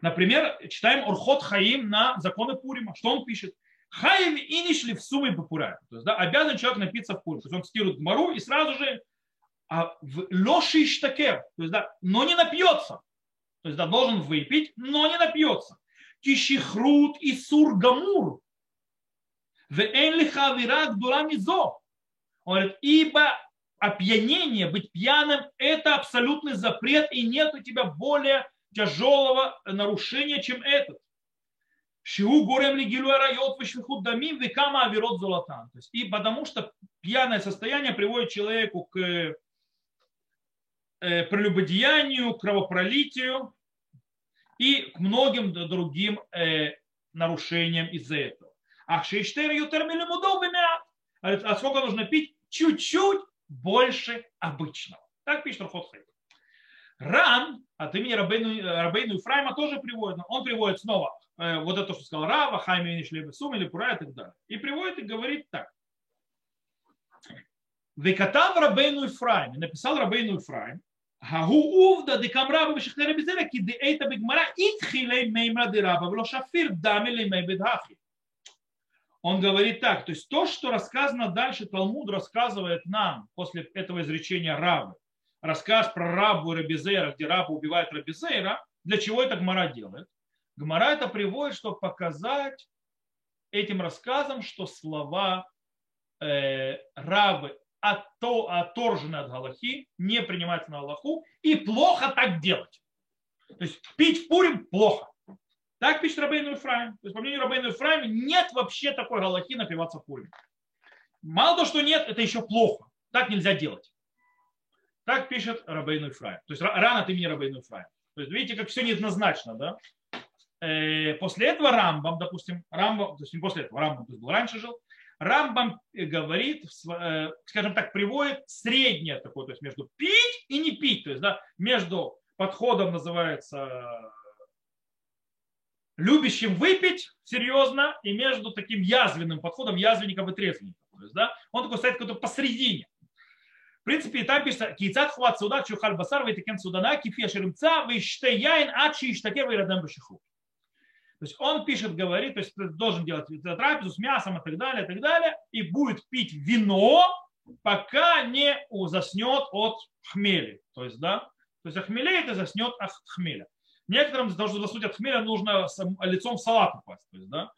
Например, читаем Орхот Хаим на законы Пурима. Что он пишет? Хаим и нишли в сумме попурая. То есть, да, обязан человек напиться в Пурим. То есть он цитирует Мару и сразу же а в лоши штакер, то есть, да, но не напьется. То есть, да, должен выпить, но не напьется. Кишихрут и сургамур. В энлихавирак дурамизо. Он говорит, ибо опьянение, быть пьяным, это абсолютный запрет, и нет у тебя более тяжелого нарушения, чем этот. Шиу горем лигилу райот вышвихут дамим векама авирот золотан. И потому что пьяное состояние приводит человеку к э, прелюбодеянию, кровопролитию и к многим другим э, нарушениям из-за этого. А шейштер ютер А сколько нужно пить? Чуть-чуть больше обычного. Так пишет Рахот Хайт. Ран от имени Рабейну, э, Рабейну Ефраима тоже приводит, он приводит снова э, вот это, что сказал Рава, Хайми Нишлебесум или Пура и так далее. И приводит и говорит так. Векатав Рабейну Ефраим, написал Рабейну Ефраим, Гагу увда декам декамра бешихтера безера, ки деэйта бигмара итхилей меймра дераба, вло шафир дамилей мейбедахи. Он говорит так, то есть то, что рассказано дальше, Талмуд рассказывает нам после этого изречения Равы, рассказ про Рабу и Рабизейра, где Раба убивает Рабизейра, для чего это Гмара делает? Гмара это приводит, чтобы показать этим рассказом, что слова э, Рабы оторжены от Галахи, не принимаются на Аллаху, и плохо так делать. То есть пить Пурим плохо. Так пишет Рабейну Ифраим. То есть, по мнению Рабейну Ифраима, нет вообще такой Галахи напиваться Пурим. Мало того, что нет, это еще плохо. Так нельзя делать. Так пишет Рабейну Ифраим. То есть рано от имени Рабейну Ифраим. То есть видите, как все неоднозначно, да? Э, после этого Рамбам, допустим, Рамбам, то есть не после этого, Рамбам то есть был раньше жил, Рамбам говорит, э, скажем так, приводит среднее такое, то есть между пить и не пить, то есть да, между подходом называется любящим выпить серьезно и между таким язвенным подходом язвенником и трезвенником. То есть, да, он такой стоит как-то посередине. Принципе, там пишется, кицат хват суда, чухаль басар, вейтекен судана, кифия шеримца, вейште яин, ачи иштакер, вейрадем башиху. То есть он пишет, говорит, то есть должен делать трапезу с мясом и так далее, и так далее, и будет пить вино, пока не заснет от хмели. То есть, да, то есть охмелеет и заснет от хмеля. Некоторым для того, чтобы заснуть от хмеля, нужно лицом в салат упасть. То есть, да?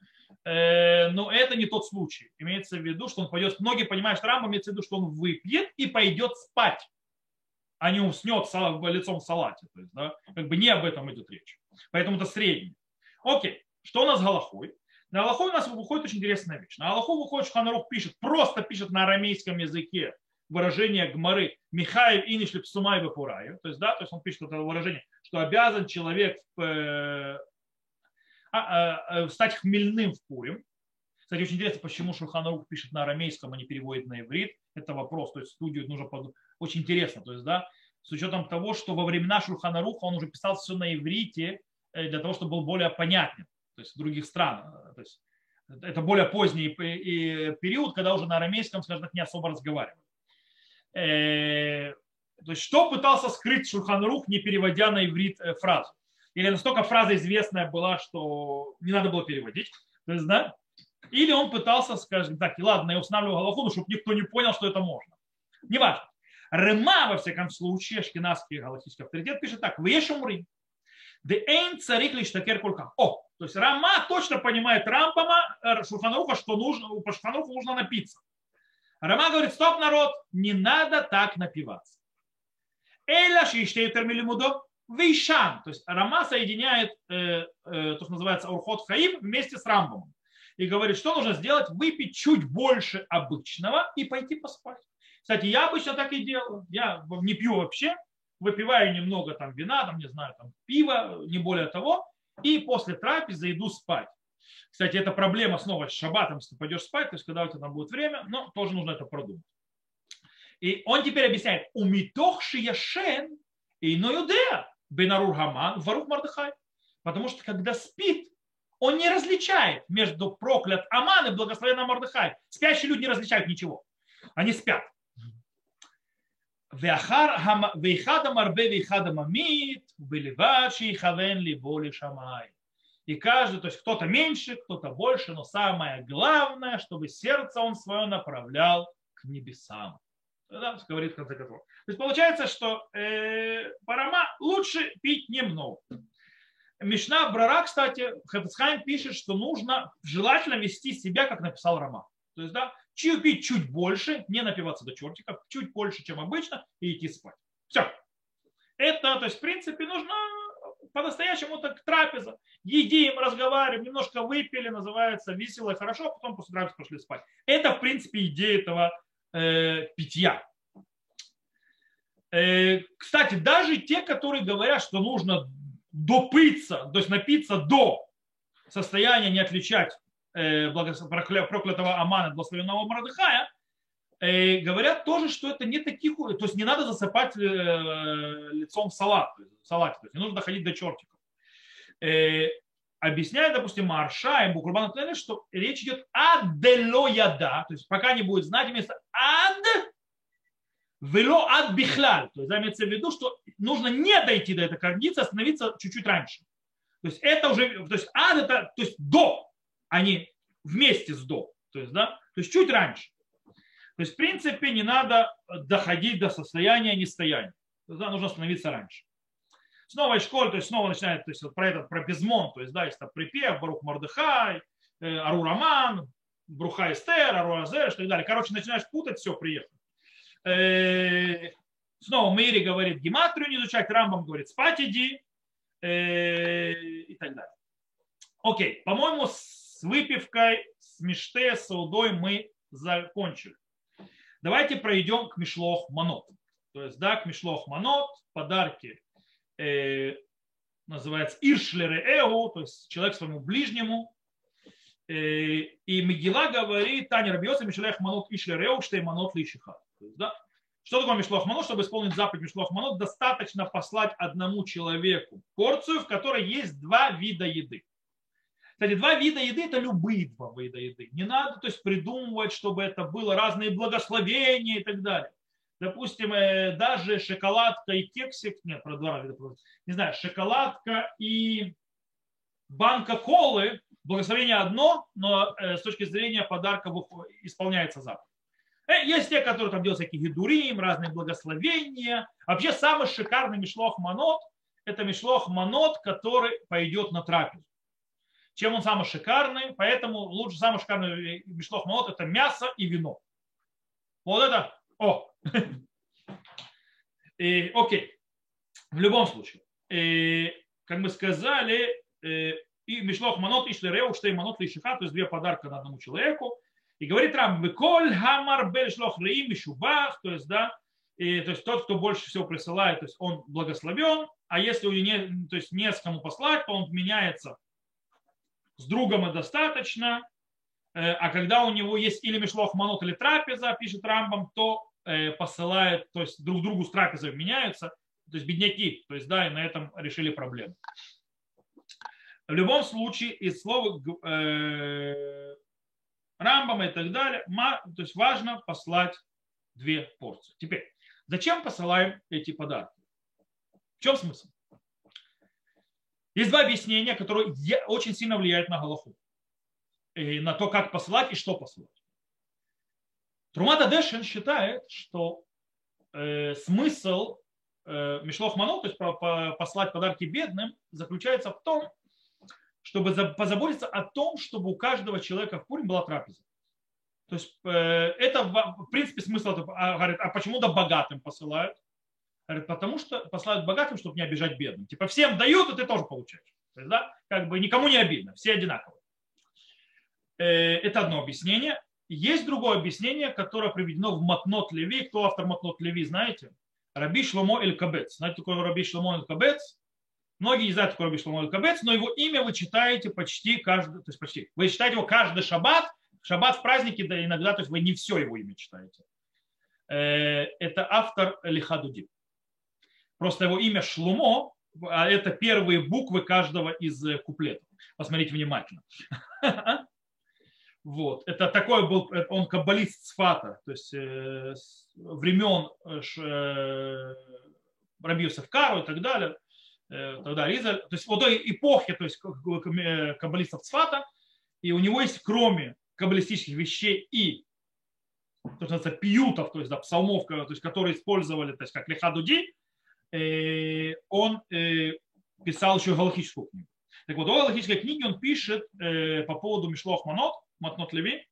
Э, но это не тот случай. Имеется в виду, что он пойдет, многие понимают, что Рамбам имеется в виду, что он выпьет и пойдет спать, а не уснет лицом в салате. То есть, да? Как бы не об этом идет речь. Поэтому это средний. Окей, что у нас с Галахой? На Галахой у нас выходит очень интересная вещь. На Галаху выходит, что Ханарух пишет, просто пишет на арамейском языке выражение Гмары Михаил Иниш Псумай Бахураю. То есть, да, то есть он пишет это выражение, что обязан человек э, стать хмельным в Пурим. Кстати, очень интересно, почему Шурханарух пишет на арамейском, а не переводит на иврит. Это вопрос, то есть студию нужно под... Очень интересно, то есть, да, с учетом того, что во времена Шурханаруха он уже писал все на иврите, Э, для того, чтобы был более понятен, то есть в других странах. То есть это более поздний период, когда уже на арамейском, скажем так, не особо разговаривали. Э, то есть что пытался скрыть Шурханрух, не переводя на иврит э, фразу? Или настолько фраза известная была, что не надо было переводить? То есть, да? Или он пытался, скажем так, ладно, я устанавливаю Галаху, чтобы никто не понял, что это можно. Неважно. Рема, во всяком случае, шкинавский галахийский авторитет пишет так. Вешумрим. Дейн царик лишь такер кулькам. О, то есть Рама точно понимает Рампама, э, Шурханруха, что нужно, по Шурханруху нужно напиться. Рама говорит, стоп, народ, не надо так напиваться. Эля шиштей термилимудо. Вейшан. То есть Рама соединяет э, э, то, что называется урхот хаим вместе с Рамбом. И говорит, что нужно сделать? Выпить чуть больше обычного и пойти поспать. Кстати, я обычно так и делаю. Я не пью вообще, выпиваю немного там вина, там, не знаю, там пива, не более того, и после трапезы иду спать. Кстати, это проблема снова с шабатом, если ты пойдешь спать, то есть когда у тебя там будет время, но тоже нужно это продумать. И он теперь объясняет, у митох шияшен и ноюдеа Бенарур Хаман, Варух Мардыхай. Потому что когда спит, он не различает между проклят Аман и благословенным Мардыхай. Спящие люди не различают ничего. Они спят. И каждый, то есть кто-то меньше, кто-то больше, но самое главное, чтобы сердце он свое направлял к небесам. Да, говорит в конце концов. То есть получается, что э, парама лучше пить немного. Мишна Брара, кстати, Хафицхайм пишет, что нужно желательно вести себя, как написал Рома. То есть, да, чью пить чуть больше, не напиваться до чертиков, чуть больше, чем обычно, и идти спать. Все. Это, то есть, в принципе, нужно по-настоящему так трапеза. Едим, разговариваем, немножко выпили, называется весело и хорошо, а потом после трапезы пошли спать. Это, в принципе, идея этого э, питья. Э, кстати, даже те, которые говорят, что нужно допыться, то есть напиться до состояния не отличать э, проклятого Амана, благословенного Мордыхая, э, говорят тоже, что это не таких, то есть не надо засыпать э, лицом в салат, в салате, то есть не нужно доходить до чертиков. Объясняет, допустим, Марша и Букурбан что речь идет ад дело яда, то есть пока не будет знать вместо ад вело ад бихляль. То есть имеется в виду, что нужно не дойти до этой границы, остановиться чуть-чуть раньше. То есть это уже, то есть ад это, то есть до, а не вместе с до. То есть, да, то есть чуть раньше. То есть, в принципе, не надо доходить до состояния нестояния. То да, нужно остановиться раньше. Снова из школы, то есть снова начинает то есть, вот про этот, про безмон, то есть, да, есть там припев, Барух Мордыхай, э, Ару Роман, Бруха Эстер, Ару Азер, и далее. Короче, начинаешь путать, все, приехал. Э, снова Мэри говорит гематрию не изучать, Рамбам говорит спать иди э, и так далее. Окей, по-моему, с выпивкой, с миште, с удой мы закончили. Давайте пройдем к Мишлох Манот. То есть, да, к Мишлох Манот, подарки э, называется Иршлеры Эу, то есть человек своему ближнему. Э, и Мегила говорит, Таня Рабиоса, Мишлех Манот Ишлер Эу, что и Манот Лишихат. Да? Что такое Мишлох Манот? Чтобы исполнить заповедь Мишлох Манот, достаточно послать одному человеку порцию, в которой есть два вида еды. Кстати, два вида еды – это любые два вида еды. Не надо то есть, придумывать, чтобы это было разные благословения и так далее. Допустим, э, даже шоколадка и кексик, нет, про два не знаю, шоколадка и банка колы, благословение одно, но э, с точки зрения подарка исполняется заповедь. Э, есть те, которые там делают всякие гидурим, разные благословения. Вообще самый шикарный мишлох манот – это мишлох манот, который пойдет на трапезу. Чем он самый шикарный? Поэтому лучше самый шикарный мишлох манот – это мясо и вино. Вот это, о, и, окей, в любом случае, и, как мы сказали, и мишлох манот и шлереу, что и манот лишиха, то есть две подарка на одному человеку, и говорит Рам, Коль Хамар Бельшлох Реим Шубах, то есть, да, и, то есть тот, кто больше всего присылает, то есть он благословен, а если у не, то есть не с кому послать, то он меняется с другом и достаточно, э, а когда у него есть или мишлох манот, или трапеза, пишет Рамбам, то э, посылает, то есть друг другу с трапезой меняются, то есть бедняки, то есть да, и на этом решили проблему. В любом случае, из слова э, Рамбама и так далее. То есть важно послать две порции. Теперь, зачем посылаем эти подарки? В чем смысл? Есть два объяснения, которые очень сильно влияют на Галаху. И на то, как посылать и что посылать. Трумата Дешин считает, что э, смысл э, Мишлох Манот, то есть по, по, послать подарки бедным, заключается в том, чтобы позаботиться о том, чтобы у каждого человека в Пурим была трапеза. То есть э, это, в принципе, смысл, а, говорит, а почему да богатым посылают? Говорит, потому что посылают богатым, чтобы не обижать бедным. Типа всем дают, и ты тоже получаешь. То есть, да, как бы никому не обидно, все одинаковые. Э, это одно объяснение. Есть другое объяснение, которое приведено в Матнот Леви. Кто автор Матнот Леви, знаете? Раби Шломо Эль Кабец. Знаете, такой Раби Шломо Эль Кабец? Многие не знают, такой Раби Шломо Эль Кабец, но его имя вы читаете почти каждый, то есть почти, вы читаете его каждый шаббат, шаббат в празднике, да иногда, то есть вы не все его имя читаете. Э, это автор Лихадуди. Просто его имя Шлумо, а это первые буквы каждого из э, куплетов. Посмотрите внимательно. Вот. Это такой был, он каббалист Сфата, то есть э, времен э, Рабиусов Кару и так далее, э, тогда Ризаль, то есть вот той эпохи, то есть каббалистов Сфата, и у него есть кроме каббалистических вещей и то, что называется, пиютов, то есть да, псалмов, то есть, которые использовали, то есть как Лехадуди, э, он э, писал еще галактическую книгу. Так вот, в галактической книге он пишет э, по поводу Мишлох Манот, Матнот Леви,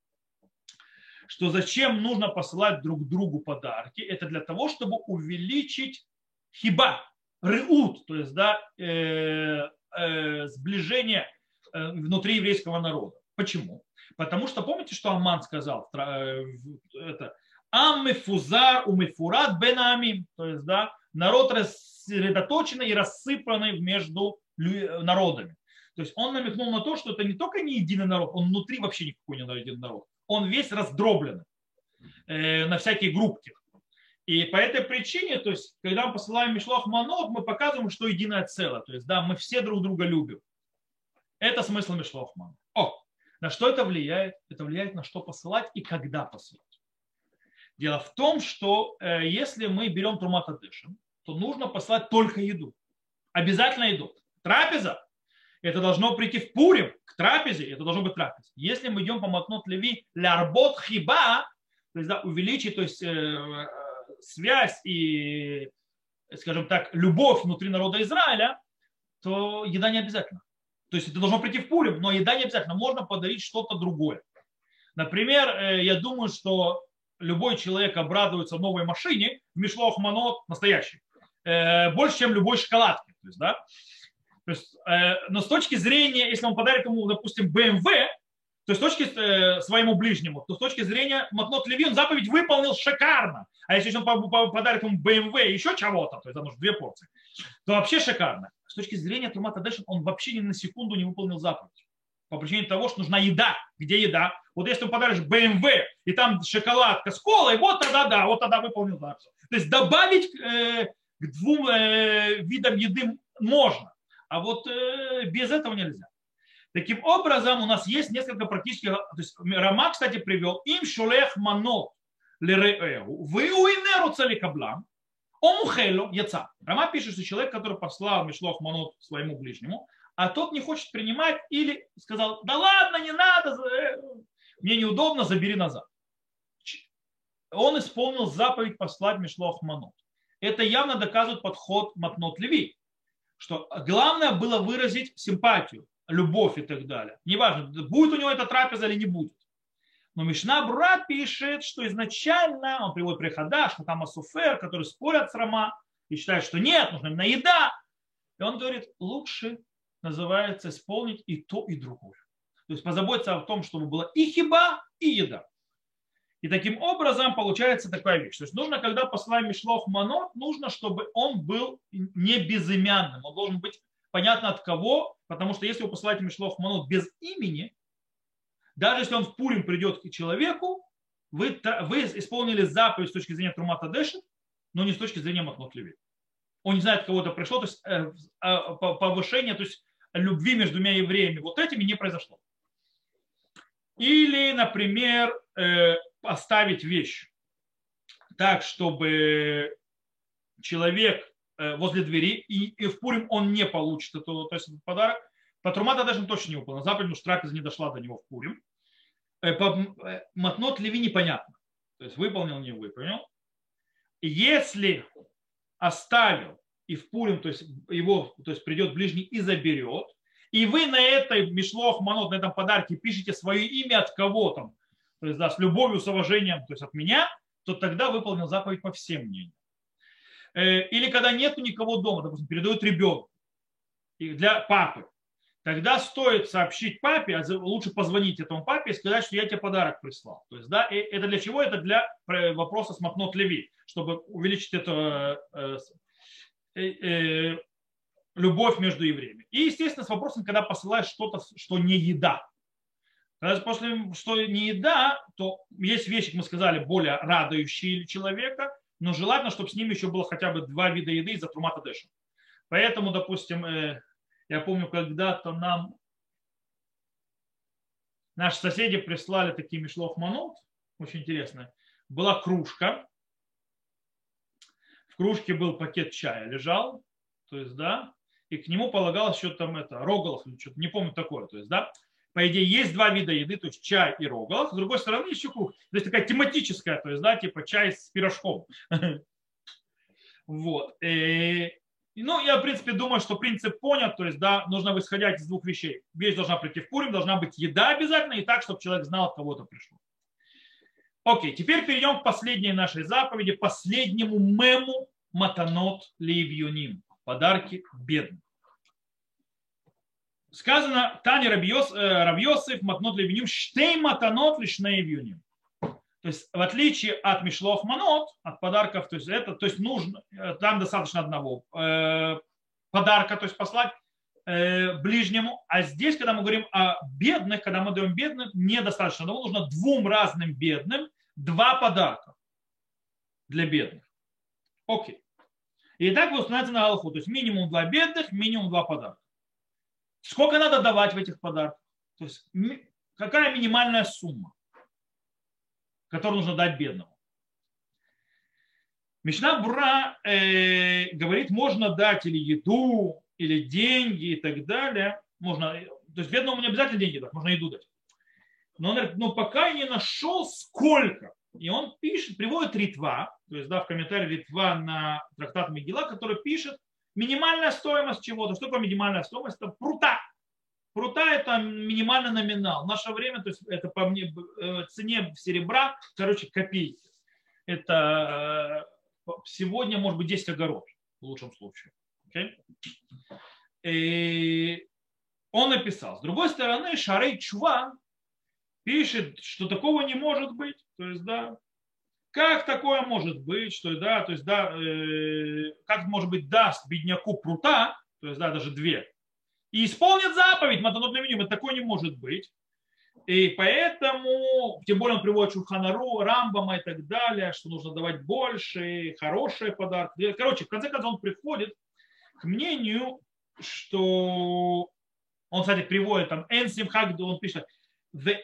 что зачем нужно посылать друг другу подарки, это для того, чтобы увеличить хиба, реут, то есть да, э, э, сближение э, внутри еврейского народа. Почему? Потому что помните, что Аман сказал? Э, это Аммефузар умефурат бенами, то есть да, народ рассредоточенный и рассыпанный между народами. То есть он намекнул на то, что это не только не единый народ, он внутри вообще никакой не единый народ. Он весь раздробленный э, на всякие группки. И по этой причине, то есть, когда мы посылаем Мишлах Манот, мы показываем, что единое целое. То есть, да, мы все друг друга любим. Это смысл Мишлах Манот. О, на что это влияет? Это влияет на что посылать и когда посылать. Дело в том, что э, если мы берем Трумата Дэшем, то нужно послать только еду. Обязательно еду. Трапеза это должно прийти в Пурим, к трапезе, это должно быть трапез. Если мы идем по Матнот Леви лярбот хиба, то есть да, увеличить то есть, э, связь и, скажем так, любовь внутри народа Израиля, то еда не обязательно. То есть это должно прийти в Пурим, но еда не обязательно. Можно подарить что-то другое. Например, э, я думаю, что любой человек обрадуется новой машине в Мишлох Манот настоящий. Э, больше, чем любой шоколадки. То есть, да? То есть, э, но с точки зрения, если он подарит ему, допустим, BMW, то есть с точки э, своему ближнему, то с точки зрения Матнот Леви он заповедь выполнил шикарно. А если он подарит ему BMW и еще чего-то, то есть нужно две порции, то вообще шикарно. С точки зрения Тумата Дэшин он вообще ни на секунду не выполнил заповедь. По причине того, что нужна еда. Где еда? Вот если ты подаришь BMW, и там шоколадка с колой, вот тогда да, вот тогда выполнил заповедь. То есть добавить э, к двум э, видам еды можно. А вот э, без этого нельзя. Таким образом, у нас есть несколько практических... То есть Рама, кстати, привел им шулех манот лереэу, вы уинеру целикаблам, омухелю яца. Рама пишет, что человек, который послал мишлох манот своему ближнему, а тот не хочет принимать или сказал, да ладно, не надо, э, мне неудобно, забери назад. Он исполнил заповедь послать мишлох манот. Это явно доказывает подход Матнот Леви что главное было выразить симпатию, любовь и так далее. Неважно, будет у него эта трапеза или не будет. Но Мишна Брура пишет, что изначально, он приводит прихода, что там Асуфер, который спорят с Рома и считают, что нет, нужна именно еда. И он говорит, лучше называется исполнить и то, и другое. То есть позаботиться о том, чтобы была и хиба, и еда. И таким образом получается такая вещь. То есть нужно, когда посылаем Мишлох Манот, нужно, чтобы он был не безымянным. Он должен быть понятно от кого, потому что если вы посылаете Мишлох Манот без имени, даже если он в Пурим придет к человеку, вы, вы исполнили заповедь с точки зрения Трумата Дэши, но не с точки зрения Матнот Леви. Он не знает, кого-то пришло, то есть э, а, повышение, то есть любви между двумя евреями вот этими не произошло. Или, например, э, поставить вещь так, чтобы человек э, возле двери, и, и в Пурим он не получит это, то есть этот подарок. По Трумата даже точно не выполнил. Запад, потому что трапеза не дошла до него в Пурим. Э, э, Матнот Леви непонятно. То есть выполнил, не выполнил. Если оставил и в Пурим, то есть его, то есть придет ближний и заберет, и вы на этой Мишлох Манот, на этом подарке пишете свое имя от кого там, то есть да, с любовью, с уважением, то есть от меня, то тогда выполнил заповедь по всем мнениям. Э, или когда нету никого дома, допустим, передают ребенку для папы, тогда стоит сообщить папе, а лучше позвонить этому папе и сказать, что я тебе подарок прислал. То есть, да, это для чего? Это для вопроса с Матнот Леви, чтобы увеличить эту э, э, любовь между евреями. И, естественно, с вопросом, когда посылаешь что-то, что не еда. Когда после, что не еда, то есть вещи, мы сказали, более радующие человека, но желательно, чтобы с ними еще было хотя бы два вида еды из-за трумата дэша. Поэтому, допустим, э, я помню, когда-то нам наши соседи прислали такие мишлов манут, очень интересно. Была кружка, в кружке был пакет чая, лежал, то есть, да, и к нему полагалось что-то там это, рогалах или что-то, не помню такое, то есть, да, по идее, есть два вида еды, то есть чай и рогалах, с другой стороны еще кухня, то есть такая тематическая, то есть, да, типа чай с пирожком. Вот. И, ну, я, в принципе, думаю, что принцип понят, то есть, да, нужно исходить из двух вещей. Вещь должна прийти в Пурим, должна быть еда обязательно, и так, чтобы человек знал, от кого-то пришло. Окей, теперь перейдем к последней нашей заповеди, последнему мему матанот ливьюним, подарки бедным сказано Таня Рабьосов, Матнот Левиним, Штей Матанот Лишней Вюним. То есть в отличие от Мишлов Манот, от подарков, то есть это, то есть нужно, э, там достаточно одного э, подарка, то есть послать э, ближнему, а здесь, когда мы говорим о бедных, когда мы даем бедным, недостаточно одного, нужно двум разным бедным два подарка для бедных. Окей. И так вы установите на Аллаху, то есть минимум два бедных, минимум два подарка. Сколько надо давать в этих подарках? То есть какая минимальная сумма, которую нужно дать бедному? Мишна Бура э, говорит, можно дать или еду, или деньги и так далее. Можно, то есть бедному не обязательно деньги дать, можно еду дать. Но он говорит, но пока я не нашел сколько. И он пишет, приводит Ритва, то есть да, в комментарии Ритва на трактат Мегила, который пишет, Минимальная стоимость чего-то. Что такое минимальная стоимость? Это прута. Прута это минимальный номинал. В наше время, то есть это по мне, э, цене серебра, короче, копейки. Это э, сегодня может быть 10 огород в лучшем случае. Okay? И он написал. С другой стороны, Шарей Чува пишет, что такого не может быть. То есть, да, как такое может быть, что да, то есть да, э, как может быть даст бедняку прута, то есть да, даже две, и исполнит заповедь Матанот Левиним, такое не может быть. И поэтому, тем более он приводит Шурханару, Рамбама и так далее, что нужно давать больше, хорошие подарки. Короче, в конце концов он приходит к мнению, что он, кстати, приводит там Энсим Хагду, он пишет,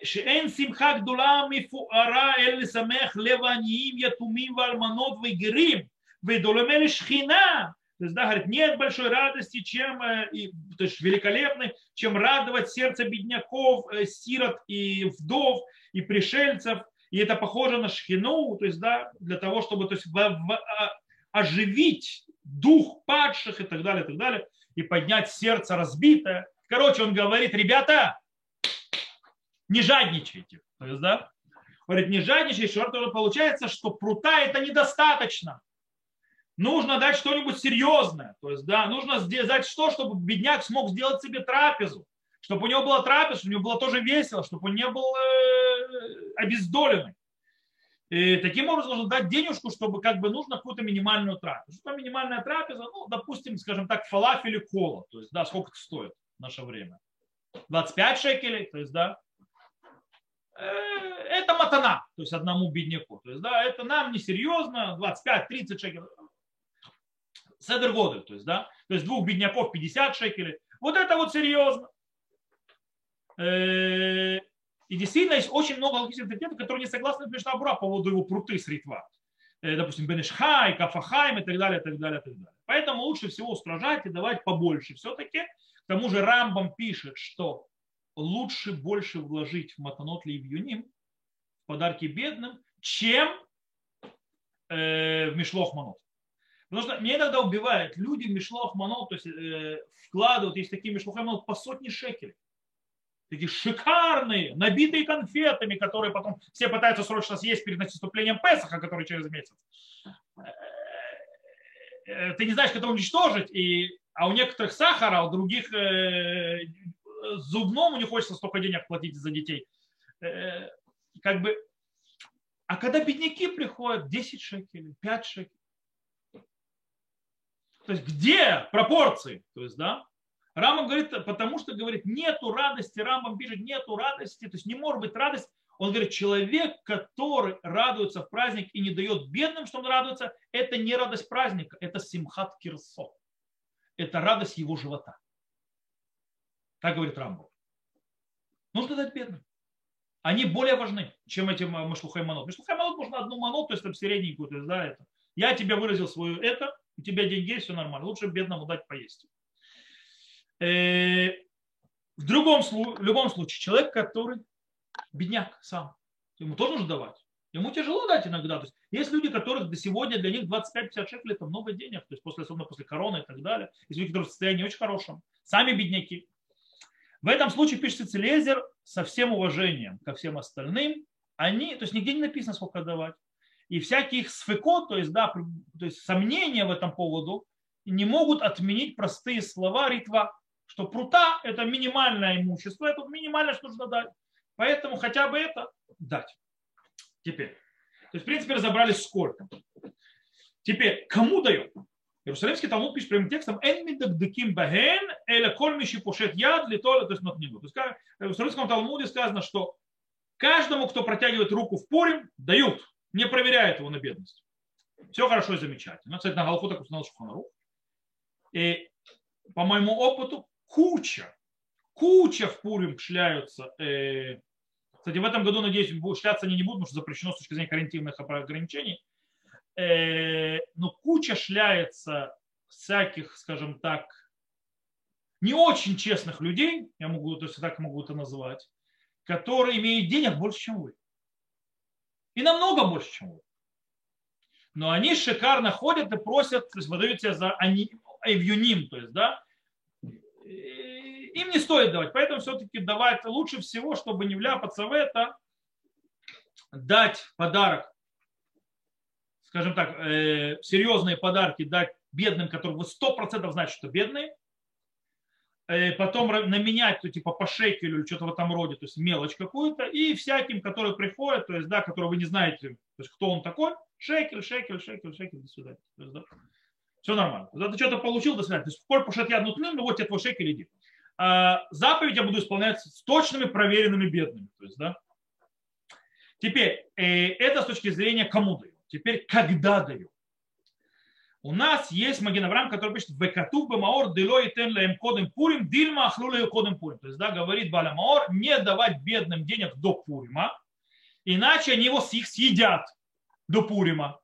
שאין שמחה גדולה מפוארה אל לשמח לב העניים, יתומים ואלמנות וגרים, ודולמה לשכינה. То есть, да, говорит, нет большой радости, чем, то есть великолепной, чем радовать сердце бедняков, сирот и вдов, и пришельцев. И это похоже на шхину, то есть, да, для того, чтобы то есть, в, в, оживить дух падших и так далее, и так далее, и поднять сердце разбитое. Короче, он говорит, ребята, не жадничайте. То есть, да, говорит, не жадничайте, что получается, что прута это недостаточно. Нужно дать что-нибудь серьезное. То есть, да, нужно сделать что, чтобы бедняк смог сделать себе трапезу. Чтобы у него была трапеза, чтобы у него было тоже весело, чтобы он не был э, обездоленный. И таким образом нужно дать денежку, чтобы как бы нужно какую-то минимальную трапезу. Что минимальная трапеза? Ну, допустим, скажем так, фалафель и кола. То есть, да, сколько это стоит в наше время? 25 шекелей, то есть, да, это матана, то есть одному бедняку. То есть, да, это нам несерьезно, 25-30 шекелей. Седер года, то есть, да, то есть двух бедняков 50 шекелей. Вот это вот серьезно. Э, и действительно есть очень много логических авторитетов, которые не согласны с Мишнабура по поводу его пруты с ритва. Э, допустим, Бенешхай, Кафахайм и так далее, и так далее, и так далее. Поэтому лучше всего устражать и давать побольше все-таки. К тому же Рамбам пишет, что лучше больше вложить в матанот или в юним, в подарки бедным, чем э, в мишлох манот. Потому что меня иногда убивают люди в мишлох манот, то есть э, вкладывают, есть такие мишлох манот по сотни шекелей. Такие шикарные, набитые конфетами, которые потом все пытаются срочно съесть перед наступлением Песаха, который через месяц. э, ты не знаешь, как это уничтожить, и, а у некоторых сахара, а у других э, зубному не хочется столько денег платить за детей. Э, как бы, а когда бедняки приходят, 10 шекелей, 5 шекелей. То есть где пропорции? То есть, да, Рамам говорит, потому что говорит, нету радости, Рамам пишет, нету радости, то есть не может быть радость. Он говорит, человек, который радуется в праздник и не дает бедным, что он радуется, это не радость праздника, это симхат кирсо. Это радость его живота. Так говорит Рамбов. Нужно дать бедным. Они более важны, чем эти машлухай манот. Машлухай манот можно одну манот, то есть там средненькую, то есть, да, это. Я тебе выразил свою это, у тебя деньги есть, все нормально. Лучше бедному дать поесть. Э, в, другом, в любом случае, человек, который бедняк сам, ему тоже нужно давать. Ему тяжело дать иногда. То есть, есть люди, которых до сегодня для них 25-50 шекелей это много денег, то есть после, особенно после короны и так далее. Есть люди, которые в состоянии очень хорошем. Сами бедняки. В этом случае пишется Целезер со всем уважением ко всем остальным. Они, то есть нигде не написано, сколько давать. И всякие их сфеко, то есть, да, то есть сомнения в этом поводу, не могут отменить простые слова ритва, что прута – это минимальное имущество, это минимальное, что нужно дать. Поэтому хотя бы это дать. Теперь. То есть, в принципе, разобрались сколько. Теперь, кому дает? Иерусалимский Талмуд пишет прямым текстом «Энмидагдыким баген эля кольмиши пушет яд литоля то есть нотнигу». То есть в Иерусалимском Талмуде сказано, что каждому, кто протягивает руку в Пурим, дают, не проверяют его на бедность. Все хорошо и замечательно. Кстати, на Галху так узнал Шуханарух. И по моему опыту куча, куча в Пурим шляются. Э, кстати, в этом году, надеюсь, шляться они не будут, потому что запрещено с точки зрения карантинных ограничений. Э, но куча шляется всяких, скажем так, не очень честных людей, я могу, то есть так могу это назвать, которые имеют денег больше, чем вы. И намного больше, чем вы. Но они шикарно ходят и просят, то есть выдают себя за они, эвюним, то есть, да, им не стоит давать. Поэтому все-таки давать лучше всего, чтобы не вляпаться в это, дать подарок скажем так, э, серьезные подарки дать бедным, которые вы сто процентов знаете, что бедные, э, потом наменять, то, типа по шекелю или что-то в этом роде, то есть мелочь какую-то, и всяким, которые приходят, то есть, да, которые вы не знаете, то есть, кто он такой, шекель, шекель, шекель, шекель, до свидания. То есть, да, все нормально. Да, ты что-то получил, до свидания. То есть, коль пошат я нутлим, ну вот тебе твой шекель, иди. А заповедь я буду исполнять с точными, проверенными бедными. То есть, да. Теперь, э, это с точки зрения кому даю. Теперь, когда даю? У нас есть Маген Авраам, который пишет «Векатув бемаор дело и тен лаем кодем пурим, дильма ахлулею кодем пурим». То есть, да, говорит Баля Маор, не давать бедным денег до Пурима, иначе они его их съедят до Пурима.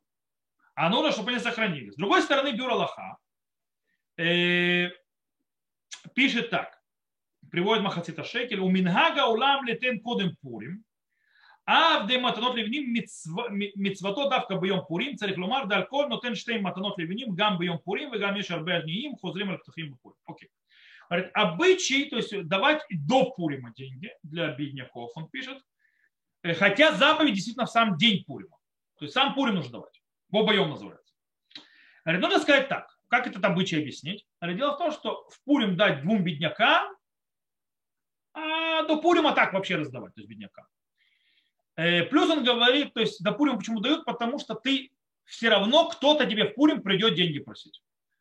А нужно, чтобы они сохранились. С другой стороны, Бюро Лаха э, пишет так, приводит Махацита Шекель, у Мингага улам летен кодем Пурим, Авде матанот левним мицвато давка биом пурим, царих ломар дальколь, но тен штейм матанот левиним, гам биом пурим, вегам еш арбе им, хозрим альптахим бухурим. Окей. Говорит, обычай, то есть давать до Пурима деньги для бедняков, он пишет. Э, хотя заповедь действительно в сам день Пурима. То есть сам Пурим нужно давать. Бобоем называется. Говорит, нужно сказать так. Как этот обычай объяснить? Говорит, дело в том, что в Пурим дать двум беднякам, а до Пурима так вообще раздавать, то есть беднякам. Э, плюс он говорит, то есть до Пурим почему дают, потому что ты все равно кто-то тебе в Пурим придет деньги просить.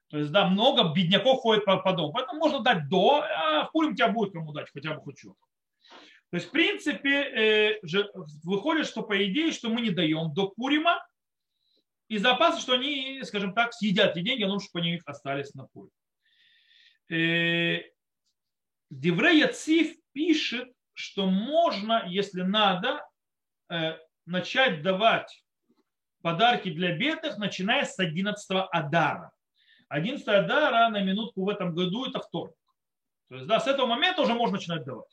То есть, да, много бедняков ходит по, по дому. Поэтому можно дать до, а в Пурим тебя будет кому дать, хотя бы хоть что-то. То есть, в принципе, э, же, выходит, что по идее, что мы не даем до Пурима, из-за опасности, что они, скажем так, съедят эти деньги, а лучше бы они остались на Пурим. Э, Деврей Яциф пишет, что можно, если надо, начать давать подарки для бедных, начиная с 11 Адара. 11 Адара на минутку в этом году это вторник. То есть да, с этого момента уже можно начинать давать.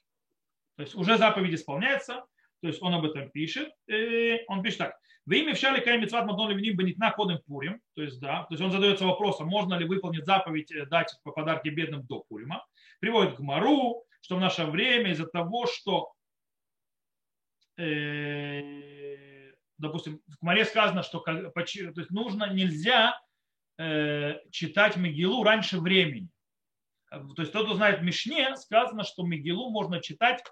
То есть уже заповедь исполняется, то есть он об этом пишет. И он пишет так. Вы имя вшали кай митцват мадон левним бенитна кодем пурим. То есть, да, то есть он задается вопросом, можно ли выполнить заповедь э, дать подарки бедным до пурима. Приводит к Мару, что в наше время из-за того, что Э, допустим, в Маре сказано, что то есть нужно, нельзя э, читать Мегилу раньше времени. То есть тот, кто знает Мишне, сказано, что Мегилу можно читать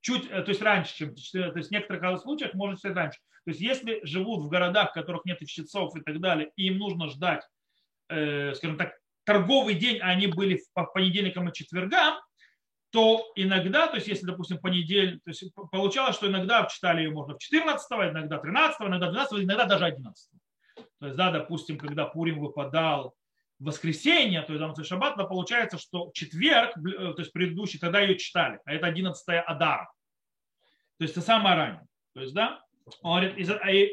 чуть, э, то есть раньше, чем, то есть в некоторых случаях можно читать раньше. То есть если живут в городах, в которых нет чтецов и так далее, и им нужно ждать, скажем так, торговый день, а они были по понедельникам и четвергам, то иногда, то есть если, допустим, понедельник, то есть получалось, что иногда читали ее можно в 14, иногда 13, иногда 12, иногда даже 11. То есть, да, допустим, когда Пурим выпадал в воскресенье, то есть там шаббат, то получается, что четверг, э, то есть предыдущий, тогда ее читали, а это 11 Адара. То есть это самое раннее. То есть, да, он говорит,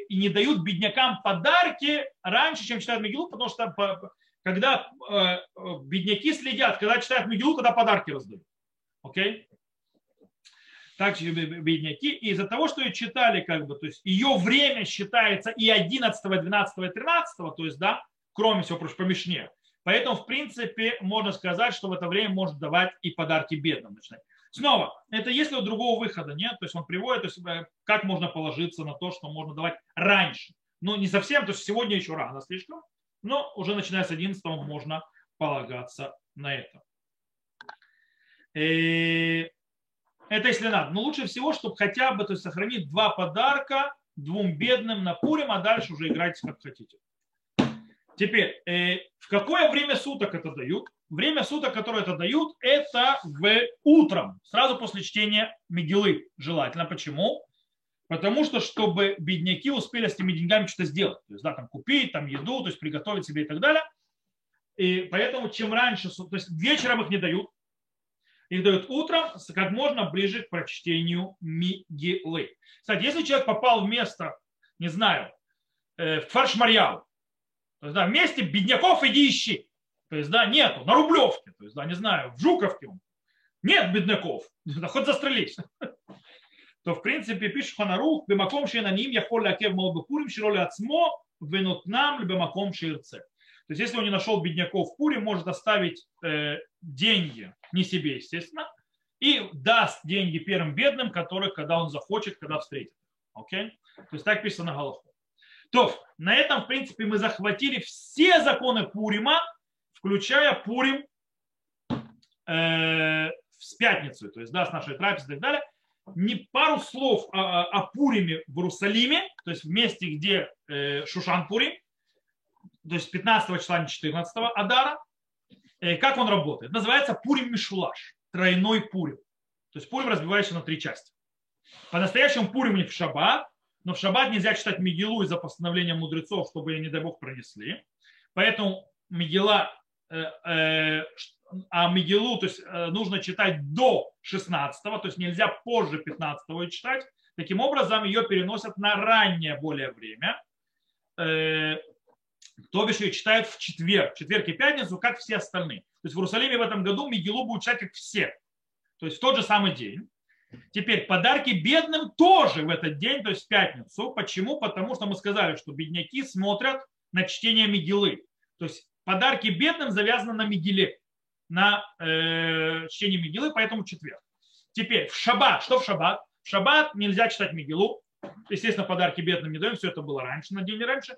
и не дают беднякам подарки раньше, чем читают Мегилу, потому что когда э, бедняки следят, когда читают Мегилу, когда подарки раздают. Окей? Также бедняки. И из-за того, что ее читали, как бы, то есть ее время считается и 11, 12, и 13, то есть, да, кроме всего прочего, по. Поэтому, в принципе, можно сказать, что в это время может давать и подарки бедным. Снова, это если у другого выхода нет, то есть он приводит, то есть э, как можно положиться на то, что можно давать раньше. Ну, не совсем, то есть сегодня еще рано слишком, но уже начиная с 11 можно полагаться на это. И это если надо. Но лучше всего, чтобы хотя бы то есть, сохранить два подарка двум бедным на Пурим, а дальше уже играйте как хотите. Теперь, э, в какое время суток это дают? Время суток, которое это дают, это в утром, сразу после чтения Мегилы. Желательно. Почему? Потому что, чтобы бедняки успели с этими деньгами что-то сделать. То есть, да, там купить, там еду, то есть приготовить себе и так далее. И поэтому, чем раньше, то есть вечером их не дают, их дают утром, как можно ближе к прочтению Мигилы. Кстати, если человек попал в место, не знаю, э, в Фаршмарьяу, то есть, да, вместе бедняков иди ищи. То есть, да, нету, на Рублевке, то есть, да, не знаю, в Жуковке. Нет бедняков, да, хоть застрелись. То, в принципе, пишет Ханарух, бемаком шейнаним яхоль лакев молбекурим широли ацмо венут нам бемаком ширце. То есть, если он не нашел бедняков в Пуре, может оставить э, деньги, не себе, естественно, и даст деньги первым бедным, которых, когда он захочет, когда встретит. Окей? То есть так пишется на Галаху. То, на этом, в принципе, мы захватили все законы Пурима, включая Пурим э, с пятницу, то есть, да, с нашей трапезы и так далее. Не пару слов о, о Пуриме в Иерусалиме, то есть в месте, где э, Шушан Пурим, то есть 15 числа, не 14 Адара. Э, как он работает? Называется Пурим Мишулаш, тройной Пурим. То есть Пурим разбивается на три части. По-настоящему Пурим не в шаббат, но в шаббат нельзя читать Мигилу из-за постановления мудрецов, чтобы, не дай бог, пронесли. Поэтому Мигила, э, э, а Мигилу то есть, э, нужно читать до 16 то есть нельзя позже 15 читать. Таким образом, ее переносят на раннее более время. То бишь ее читают в четверг, четверг и пятницу, как все остальные. То есть в Иерусалиме в этом году Мигилу будет читать как все. То есть в тот же самый день. Теперь подарки бедным тоже в этот день, то есть в пятницу. Почему? Потому что мы сказали, что бедняки смотрят на чтение Мигилы. То есть подарки бедным завязаны на Мигиле, на э, чтение Мигилы, поэтому четверг. Теперь в шаббат. Что в шаббат? В шаббат нельзя читать Мигилу. Естественно, подарки бедным не даем. Все это было раньше, на день раньше.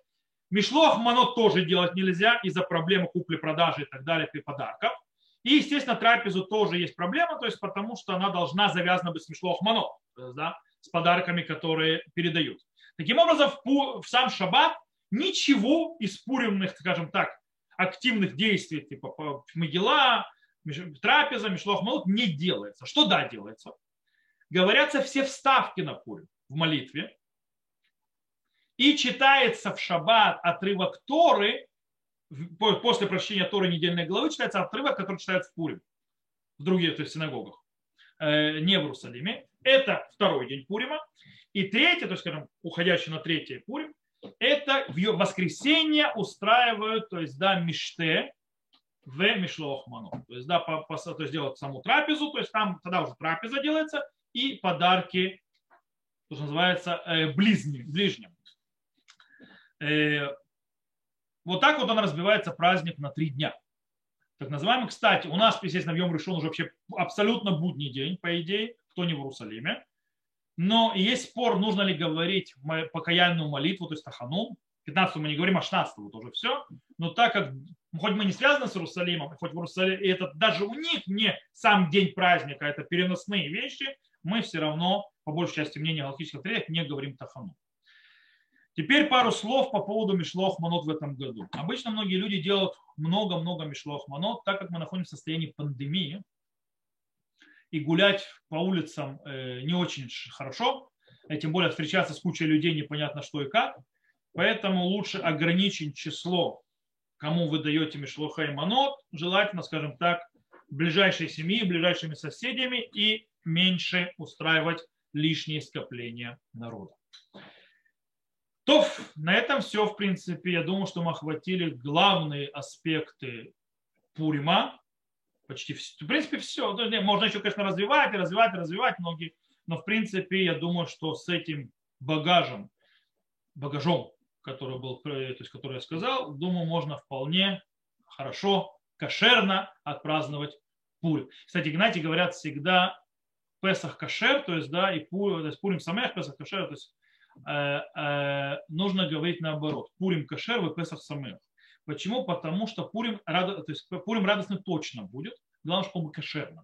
Мишлох манот тоже делать нельзя из-за проблемы купли-продажи и так далее при подарках. И, естественно, трапезу тоже есть проблема, то есть потому что она должна завязана быть с мишлох манот, да, с подарками, которые передают. Таким образом, в, в сам шаббат ничего из пуримных, скажем так, активных действий, типа Могила, трапеза, Мишлох Малут, не делается. Что да делается? Говорятся все вставки на Пурим в молитве, и читается в шаббат отрывок Торы, после прочтения Торы недельной главы читается отрывок, который читается в Пурим, в других то есть синагогах, э, не в Иерусалиме. Это второй день Пурима. И третий, то есть, скажем, уходящий на третий Пурим, это в воскресенье устраивают, то есть, да, миште в Мишлохману. То есть, да, по, по, то есть делают саму трапезу, то есть там тогда уже трапеза делается, и подарки, то, что называется, э, ближним. Э, вот так вот он разбивается праздник на три дня. Так называемый, кстати, у нас, естественно, в Йом Решон уже вообще абсолютно будний день, по идее, кто не в Иерусалиме. Но есть спор, нужно ли говорить покаянную молитву, то есть тахану, 15 мы не говорим, а 16 вот уже все. Но так как хоть мы не связаны с Иерусалимом, хоть в Иерусалиме, и это даже у них не сам день праздника, это переносные вещи, мы все равно, по большей части мнения галактических авторитетов, не говорим Тахану. Теперь пару слов по поводу Мишлох Манот в этом году. Обычно многие люди делают много-много Мишлох Манот, так как мы находимся в состоянии пандемии, и гулять по улицам э, не очень хорошо, и тем более встречаться с кучей людей непонятно что и как. Поэтому лучше ограничить число, кому вы даете Мишлоха и Манот, желательно, скажем так, ближайшей семьи, ближайшими соседями и меньше устраивать лишние скопления народа. На этом все, в принципе. Я думаю, что мы охватили главные аспекты Пурима. Почти все. В принципе, все. Можно еще, конечно, развивать и развивать и развивать многие. Но, в принципе, я думаю, что с этим багажем, багажом, который был, то есть, который я сказал, думаю, можно вполне хорошо, кошерно отпраздновать Пурим. Кстати, Игнатий говорят всегда Песах кошер, то есть, да, и Пурим, то есть Пурим самех, Песах кошер, то есть Э, э, нужно говорить наоборот. Пурим кашер, вы Песах самых. Почему? Потому что Пурим, то есть Пурим радостным точно будет, главное, чтобы он был кошерным.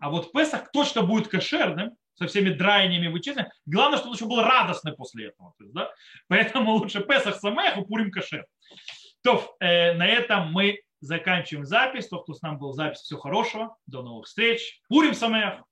А вот Песах точно будет кошерным, со всеми драйниями вычисления. Главное, чтобы он еще был радостный после этого. То есть, да? Поэтому лучше Песах самых, и Пурим кошер. То, э, на этом мы заканчиваем запись. Тот, кто с нами был запись, всего хорошего. До новых встреч. Пурим самых.